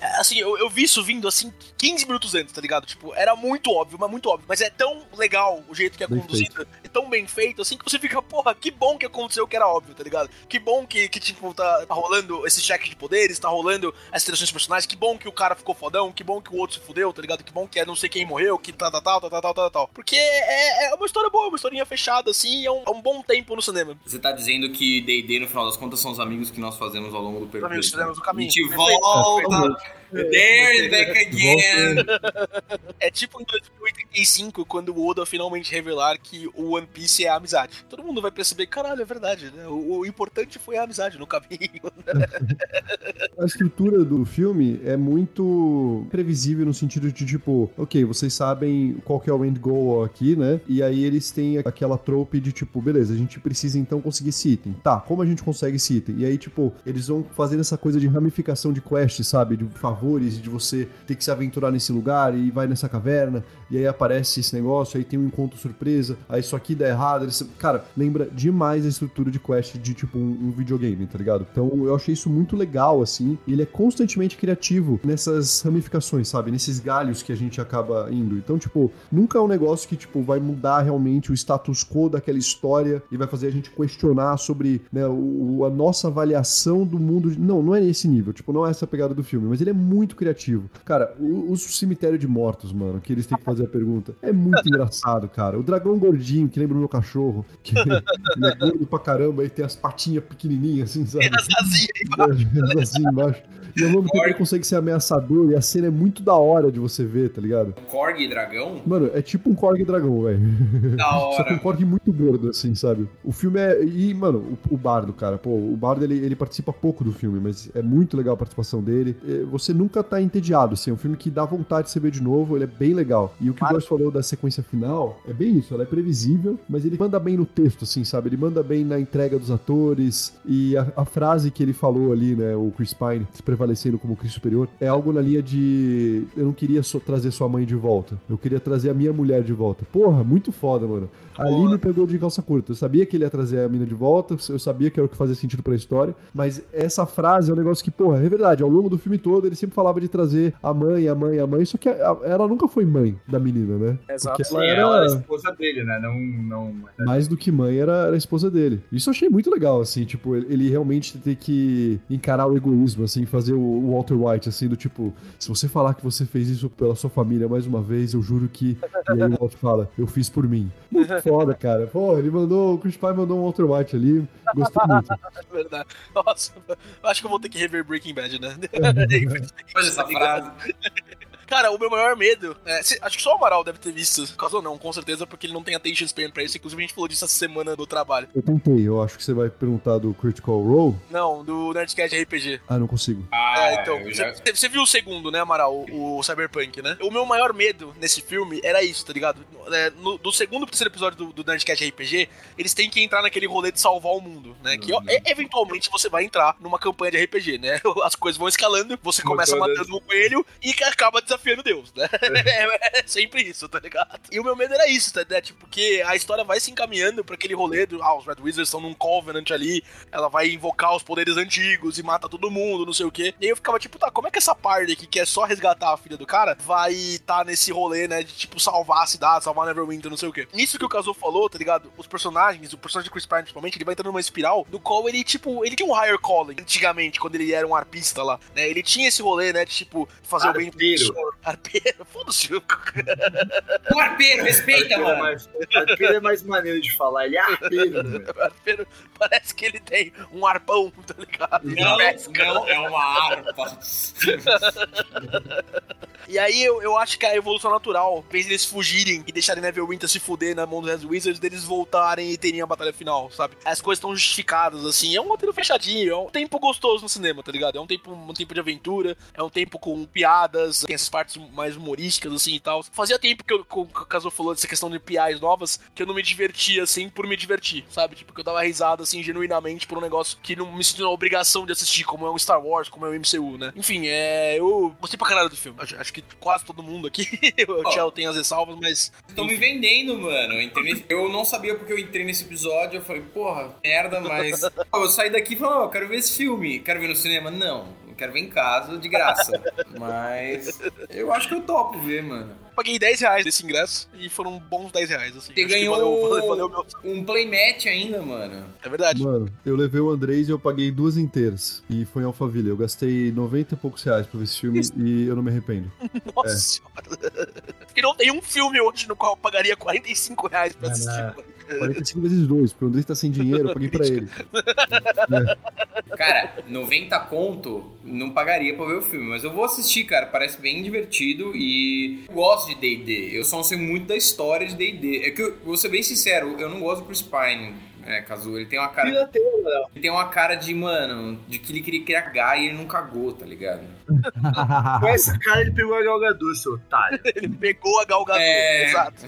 é, assim, eu, eu, vi isso vindo, assim, 15 minutos antes, tá ligado? Tipo, era muito óbvio, mas muito óbvio. Mas é tão legal o jeito que é bem conduzido, feito. é tão bem feito, assim, que você fica, porra, que bom que aconteceu que era óbvio, tá ligado? Que bom que, que tipo, tá, tá rolando esse check de poderes, tá rolando as interações personagens, que bom que o cara ficou fodão, que bom que o outro se fudeu, tá ligado? Que bom que é não sei quem morreu, que tal, tal, tal, tal, tal, tal, tal. Porque é, é uma história boa, uma historinha fechada, assim, e é um, é um bom tempo no cinema. Você tá dizendo que D&D, no final das contas, são os amigos que nós fazemos ao longo do percurso. Amigos fizemos o caminho. A gente volta... Oh. There, back again! é tipo em 2085, quando o Oda finalmente revelar que o One Piece é a amizade. Todo mundo vai perceber, caralho, é verdade, né? O, o importante foi a amizade no caminho. a estrutura do filme é muito previsível no sentido de, tipo, ok, vocês sabem qual que é o end goal aqui, né? E aí eles têm aquela trope de, tipo, beleza, a gente precisa então conseguir esse item. Tá, como a gente consegue esse item? E aí, tipo, eles vão fazendo essa coisa de ramificação de quest, sabe? De favores, de você ter que se aventurar nesse lugar e vai nessa caverna, e aí aparece esse negócio, aí tem um encontro surpresa, aí isso aqui dá errado. Eles... Cara, lembra demais a estrutura de quest de tipo um, um, videogame, tá ligado? Então eu achei isso muito legal, assim, ele é constantemente criativo nessas ramificações, sabe? Nesses galhos que a gente acaba indo. Então, tipo, nunca é um negócio que, tipo, vai mudar realmente o status quo daquela história e vai fazer a gente questionar sobre né, o, a nossa avaliação do mundo. Não, não é nesse nível, tipo, não é essa pegada do filme, mas ele é muito criativo. Cara, o, o cemitério de mortos, mano, que eles têm que fazer a pergunta, é muito engraçado, cara. O dragão gordinho, que lembra o meu cachorro, que ele é gordo pra caramba e tem as patinhas pequenininhas, assim, sabe? E as asinhas embaixo. É, as asinhas embaixo. E ao mesmo tempo ele consegue ser ameaçador e a cena é muito da hora de você ver, tá ligado? Korg dragão? Mano, é tipo um Korg dragão, velho. Da Só que um hora. Korg muito gordo, assim, sabe? O filme é. E, mano, o, o Bardo, cara, pô, o Bardo ele, ele participa pouco do filme, mas é muito legal a participação dele. É, Você nunca tá entediado, assim, é um filme que dá vontade de você ver de novo, ele é bem legal. E o que o Góis falou da sequência final é bem isso, ela é previsível, mas ele manda bem no texto, assim, sabe? Ele manda bem na entrega dos atores e a, a frase que ele falou ali, né, o Chris Pine, se prevalecendo como Cristo superior, é algo na linha de eu não queria trazer sua mãe de volta, eu queria trazer a minha mulher de volta. Porra, muito foda, mano. Ali me pegou de calça curta. Eu sabia que ele ia trazer a mina de volta, eu sabia que era o que fazia sentido pra história, mas essa frase é um negócio que, porra, é verdade. Ao longo do filme todo, ele sempre falava de trazer a mãe, a mãe, a mãe, só que a- ela nunca foi mãe da menina, né? Exato. Porque Sim, ela era, ela era a esposa dele, né? Não. não mais do que mãe, era, era a esposa dele. Isso eu achei muito legal, assim, tipo, ele, ele realmente ter que encarar o egoísmo, assim, fazer o, o Walter White, assim, do tipo, se você falar que você fez isso pela sua família mais uma vez, eu juro que. E aí o Walter fala, eu fiz por mim. Muito foda, cara. Pô, ele mandou, o Chris Pine mandou um Walter White ali, gostei muito. Verdade. Nossa, eu acho que eu vou ter que rever Breaking Bad, né? Mas essa frase. Cara, o meu maior medo. é, se- acho que só o Amaral deve ter visto. Caso não, com certeza, porque ele não tem attention span pra isso. Inclusive, a gente falou disso essa semana no trabalho. Eu tentei, eu acho que você vai perguntar do Critical Role. Não, do Nerdcast RPG. Ah, não consigo. Ah, é, então. já- Você você viu o segundo, né, Amaral? O, o Cyberpunk, né? O meu maior medo nesse filme era isso, tá ligado? É, no- do segundo pro terceiro episódio do, do Nerdcast RPG, eles têm que entrar naquele rolê de salvar o mundo, né? Que ó, Uhum. eventualmente você vai entrar numa campanha de RPG, né? As coisas vão escalando, você começa matando um coelho e acaba desafiando Deus, né? é, é sempre isso, tá ligado? E o meu medo era isso, tá ligado? Tipo, porque a história vai se encaminhando pra aquele rolê do. Ah, os Red Wizards estão num Covenant ali, ela vai invocar os poderes antigos e mata todo mundo, não sei o quê. E aí eu ficava tipo, tá, como é que essa parte aqui, que é só resgatar a filha do cara, vai tá nesse rolê, né, de tipo salvar a cidade, salvar Neverwinter, não sei o quê. Nisso que o Kazuo falou, tá ligado? Os personagens, o personagem de Chris Pine principalmente, ele vai entrando numa espiral do qual ele, tipo, ele tinha um higher calling antigamente, quando ele era um arpista lá, né? Ele tinha esse rolê, né, de tipo, fazer o bem pro Arpeiro. foda-se. O arpeiro, respeita, Arpeiro é mano. mais, arpeiro é mais maneiro de falar. Ele é arpeiro, mano. Arpeiro parece que ele tem um arpão, tá ligado? Não, Pesca. não, é uma harpa. E aí eu, eu acho que a evolução natural, em vez deles fugirem e deixarem Neverwinter se fuder na mão dos Red Wizards, deles voltarem e terem a batalha final, sabe? As coisas estão justificadas, assim. É um roteiro fechadinho, é um tempo gostoso no cinema, tá ligado? É um tempo, um tempo de aventura, é um tempo com piadas, tem essas partes mais humorísticas, assim e tal. Fazia tempo que eu, que o Caso falou dessa questão de piadas novas, que eu não me divertia, assim, por me divertir, sabe? Tipo, que eu dava risada, assim, genuinamente por um negócio que não me sentia na obrigação de assistir, como é um Star Wars, como é o MCU, né? Enfim, é. Eu gostei pra caralho do filme. Acho, acho que quase todo mundo aqui. o Tchau tem as ressalvas, mas. Estão me vendendo, mano. Eu, nesse- eu não sabia porque eu entrei nesse episódio. Eu falei, porra, merda, mas. Eu saí daqui e falei, ó, eu quero ver esse filme. Quero ver no cinema? Não. Quero ver em casa, de graça. Mas. Eu acho que eu topo ver, mano. Paguei 10 reais desse ingresso e foram bons 10 reais, assim. Você Acho ganhou valeu, valeu, valeu meu- um playmatch ainda, mano. É verdade. Mano, eu levei o Andrés e eu paguei duas inteiras. E foi em Alphaville. Eu gastei 90 e poucos reais pra ver esse filme e eu não me arrependo. Nossa senhora. Porque não tem um filme hoje no qual eu pagaria 45 reais pra assistir. Mano. 45 vezes dois, porque o Andrés tá sem dinheiro, eu paguei pra ele. Cara, 90 conto, não pagaria pra ver o filme, mas eu vou assistir, cara. Parece bem divertido e eu gosto de D&D. Eu só não sei muito da história de D&D. É que, eu vou ser bem sincero, eu não gosto do Chris Pine, é, Kazu. Ele tem uma cara... Ele tem uma cara de, mano, de que ele queria cagar e ele não cagou, tá ligado? Com essa cara ele pegou a galgador, seu otário. Ele pegou a galgador, É. exato.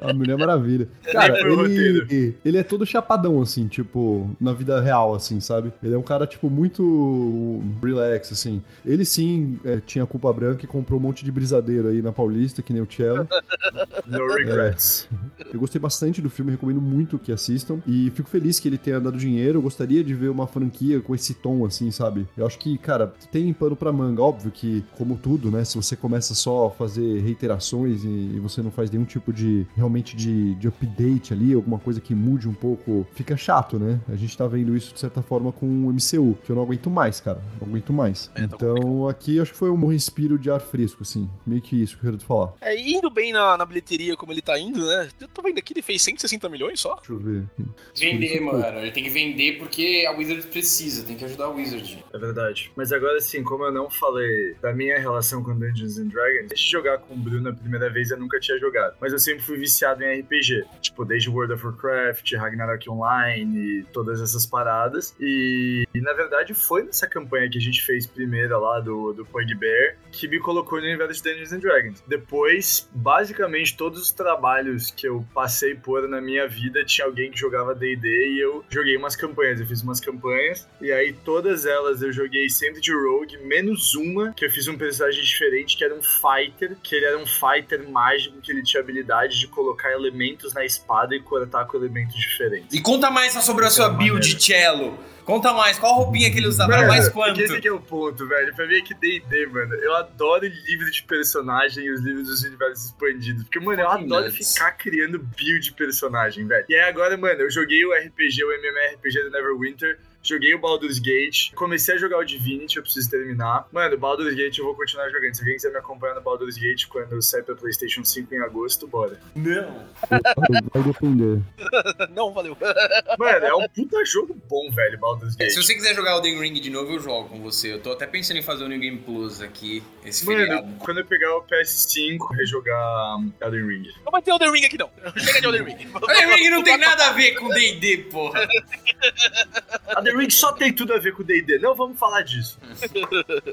A Mulher Maravilha. Cara, ele, ele é todo chapadão, assim, tipo, na vida real, assim, sabe? Ele é um cara, tipo, muito relax, assim. Ele sim é, tinha culpa branca e comprou um monte de brisadeiro aí na Paulista, que nem o Cello. No regrets. Eu gostei bastante do filme, recomendo muito que assistam. E fico feliz que ele tenha dado dinheiro. Eu gostaria de ver uma franquia com esse tom, assim, sabe? Eu acho que, cara, tem pano pra manga. Óbvio que, como tudo, né? Se você começa só a fazer reiterações e, e você não faz nenhum tipo de realmente de, de update ali, alguma coisa que mude um pouco, fica chato, né? A gente tá vendo isso de certa forma com o MCU, que eu não aguento mais, cara. Não aguento mais. É, tá então aqui acho que foi um respiro de ar fresco, assim. Meio que isso que eu quero te falar. É, indo bem na, na bilheteria como ele tá indo, né? Eu tô vendo aqui, ele fez 160 milhões só. Deixa eu ver. Vender, isso mano. Ele tem que vender porque a Wizard precisa, tem que ajudar a Wizard. É verdade. Mas agora sim, como eu não falei da minha relação com Dungeons and Dragons, desde jogar com o Bruno a primeira vez eu nunca tinha jogado. Mas eu sempre fui viciado em RPG. Tipo, desde World of Warcraft, Ragnarok Online, e todas essas paradas. E, e, na verdade foi nessa campanha que a gente fez primeira lá do, do Bugbear que me colocou no universo de Dungeons and Dragons. Depois, basicamente, todos os trabalhos que eu passei por na minha vida tinha alguém que jogava D&D e eu joguei umas campanhas. Eu fiz umas campanhas e aí todas elas eu joguei sempre de rogue, menos uma que eu fiz um personagem diferente que era um fighter, que ele era um fighter mágico que ele tinha habilidade de colocar elementos na espada e cortar com elementos diferentes. E conta mais sobre a sua Então, build, maneiro. Cello. Conta mais, qual roupinha que ele usava? Mano, mais quanto? Esse aqui é o ponto, velho. Pra mim é que D&D, mano. Eu adoro livro de personagem e os livros dos universos expandidos. Porque, mano, eu Fucking adoro nuts. ficar criando build de personagem, velho. E aí agora, mano, eu joguei o RPG, o MMORPG do Neverwinter. Joguei o Baldur's Gate, comecei a jogar o Divinity, eu preciso terminar. Mano, o Baldur's Gate eu vou continuar jogando. Se alguém quiser me acompanhar no Baldur's Gate quando sair pra PlayStation 5 em agosto, bora. Não. Vai depender. Não, valeu. Mano, é um puta jogo bom, velho, Baldur's Gate. Se você quiser jogar o Den Ring de novo, eu jogo com você. Eu tô até pensando em fazer o New Game Plus aqui, esse Mano, feriado. quando eu pegar o PS5, rejogar um, Elden Ring. Não vai ter Elden Ring aqui, não. Chega de Elden Ring. O Den Ring não tem nada a ver com D&D, porra. A Ring só tem tudo a ver com o D&D. Não vamos falar disso.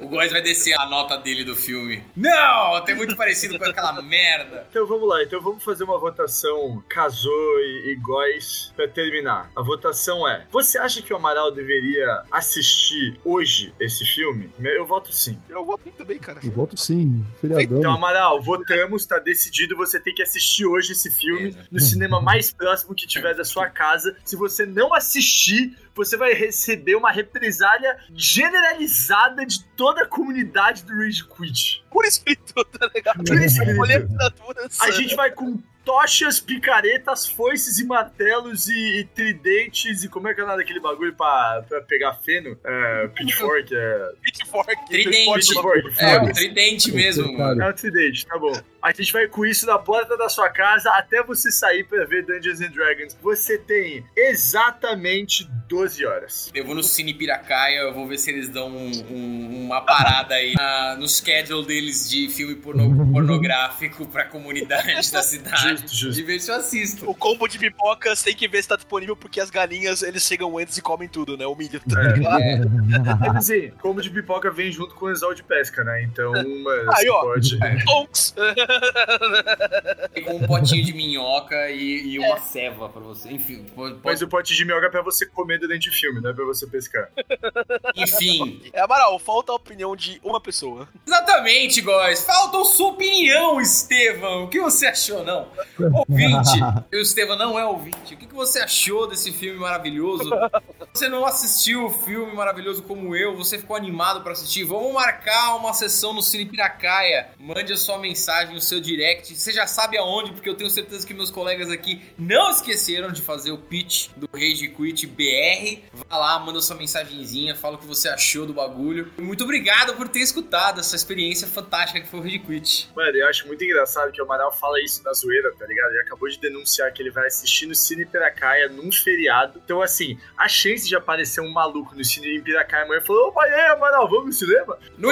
O Góis vai descer a nota dele do filme. Não, tem muito parecido com aquela merda. Então vamos lá. Então vamos fazer uma votação Casou e, e Góis pra terminar. A votação é: Você acha que o Amaral deveria assistir hoje esse filme? Eu voto sim. Eu vou bem também, cara. Eu voto sim, Então, feriadão. Amaral, votamos, tá decidido. Você tem que assistir hoje esse filme Beleza. no cinema mais próximo que tiver da sua casa. Se você não assistir, você vai receber uma represália generalizada de toda a comunidade do Rage Quit. Por escrito, tá ligado? Por escrito. A gente vai com tochas, picaretas, foices e martelos e, e tridentes e como é que é o nome daquele bagulho pra, pra pegar feno? É, pitchfork, é... Pitchfork. Tridente. Pitchfork, É, o tridente mesmo, mano. É um tridente, tá bom. A gente vai com isso na porta da sua casa até você sair pra ver Dungeons and Dragons. Você tem exatamente 12 horas. Eu vou no Cine Piracaia, eu vou ver se eles dão um- um- uma parada aí na- no schedule deles de filme porno- pornográfico pra comunidade da cidade. Justo, justo. De ver se eu assisto. O combo de pipocas tem que ver se tá disponível porque as galinhas eles chegam antes e comem tudo, né? O milho. Tá É. É, Mas assim, como de pipoca vem junto com o anzol de pesca, né? Então, mano, Aí, ó. pode... Tonks. com um potinho de minhoca e, e uma ceva pra você. Enfim, pode, Mas o pote de minhoca é pra você comer durante o filme, não é pra você pescar. enfim. É, Amaral, falta a opinião de uma pessoa. Exatamente, guys. Falta sua opinião, Estevão. O que você achou, não? Ouvinte. O Estevão não é ouvinte. O que que você achou desse filme maravilhoso? Você não assistiu o filme maravilhoso como eu? Você ficou animado pra assistir? Vamos marcar uma sessão no Cine Piracaia. Mande a sua mensagem no seu direct. Você já sabe aonde, porque eu tenho certeza que meus colegas aqui não esqueceram de fazer o pitch do Rage Quit BR. Vá lá, manda sua mensagenzinha, fala o que você achou do bagulho. E muito obrigado por ter escutado essa experiência fantástica que foi o Rage Quit. Mano, eu acho muito engraçado que o Amaral fala isso na zoeira, tá ligado? Ele acabou de denunciar que ele vai assistir no Cine Piracaia num feriado. Então, assim, a chance de aparecer um maluco no Cine Piracaia amanhã falou: opa, e aí, Amaral, vamos no cinema? Não,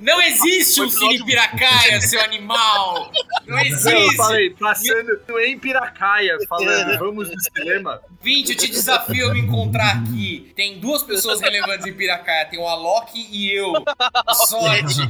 não existe um Cine Piracaia, seu animal! Não Eu existe! falei, passando em Piracaia, falando, vamos no cinema. 20, eu te desafio a me encontrar aqui. Tem duas pessoas relevantes em Piracaia, tem o Alok e eu. Sorte!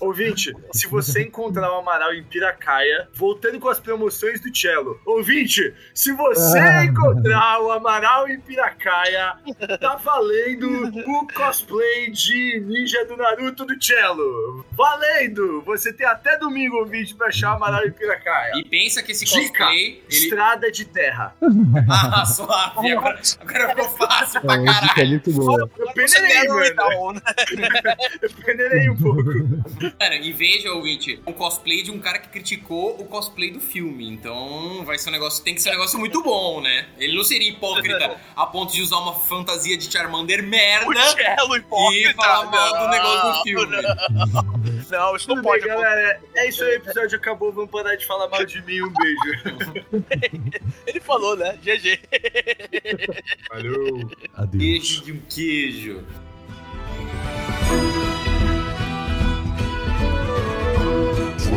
Ouvinte, se você encontrar o Amaral em Piracaia, voltando com as promoções do Cello. Ouvinte, se você Ah. encontrar o Amaral em Piracaia, tá valendo o cosplay de ninja do Naruto do Cello. Valendo! Você tem até domingo o vídeo pra achar Amaral e Pirakaia. E pensa que esse Dica, cosplay. Ele... estrada de terra. Ah, suave. Agora, agora ficou fácil pra É dica caralho. muito boa. Eu peneirei, mano. né? Eu peneirei um pouco. Cara, e veja, ouvinte, um cosplay de um cara que criticou o cosplay do filme. Então vai ser um negócio. Tem que ser um negócio muito bom, né? Ele não seria hipócrita a ponto de usar uma fantasia de Charmander O merda Cello hipócrita. e falar mal do negócio do Não, filme. Não, isso não Tudo pode bem, galera. É isso aí, o episódio acabou. Vamos parar de falar mal de mim. Um beijo. Ele falou, né? GG. Valeu. Adeus. Queijo de um queijo.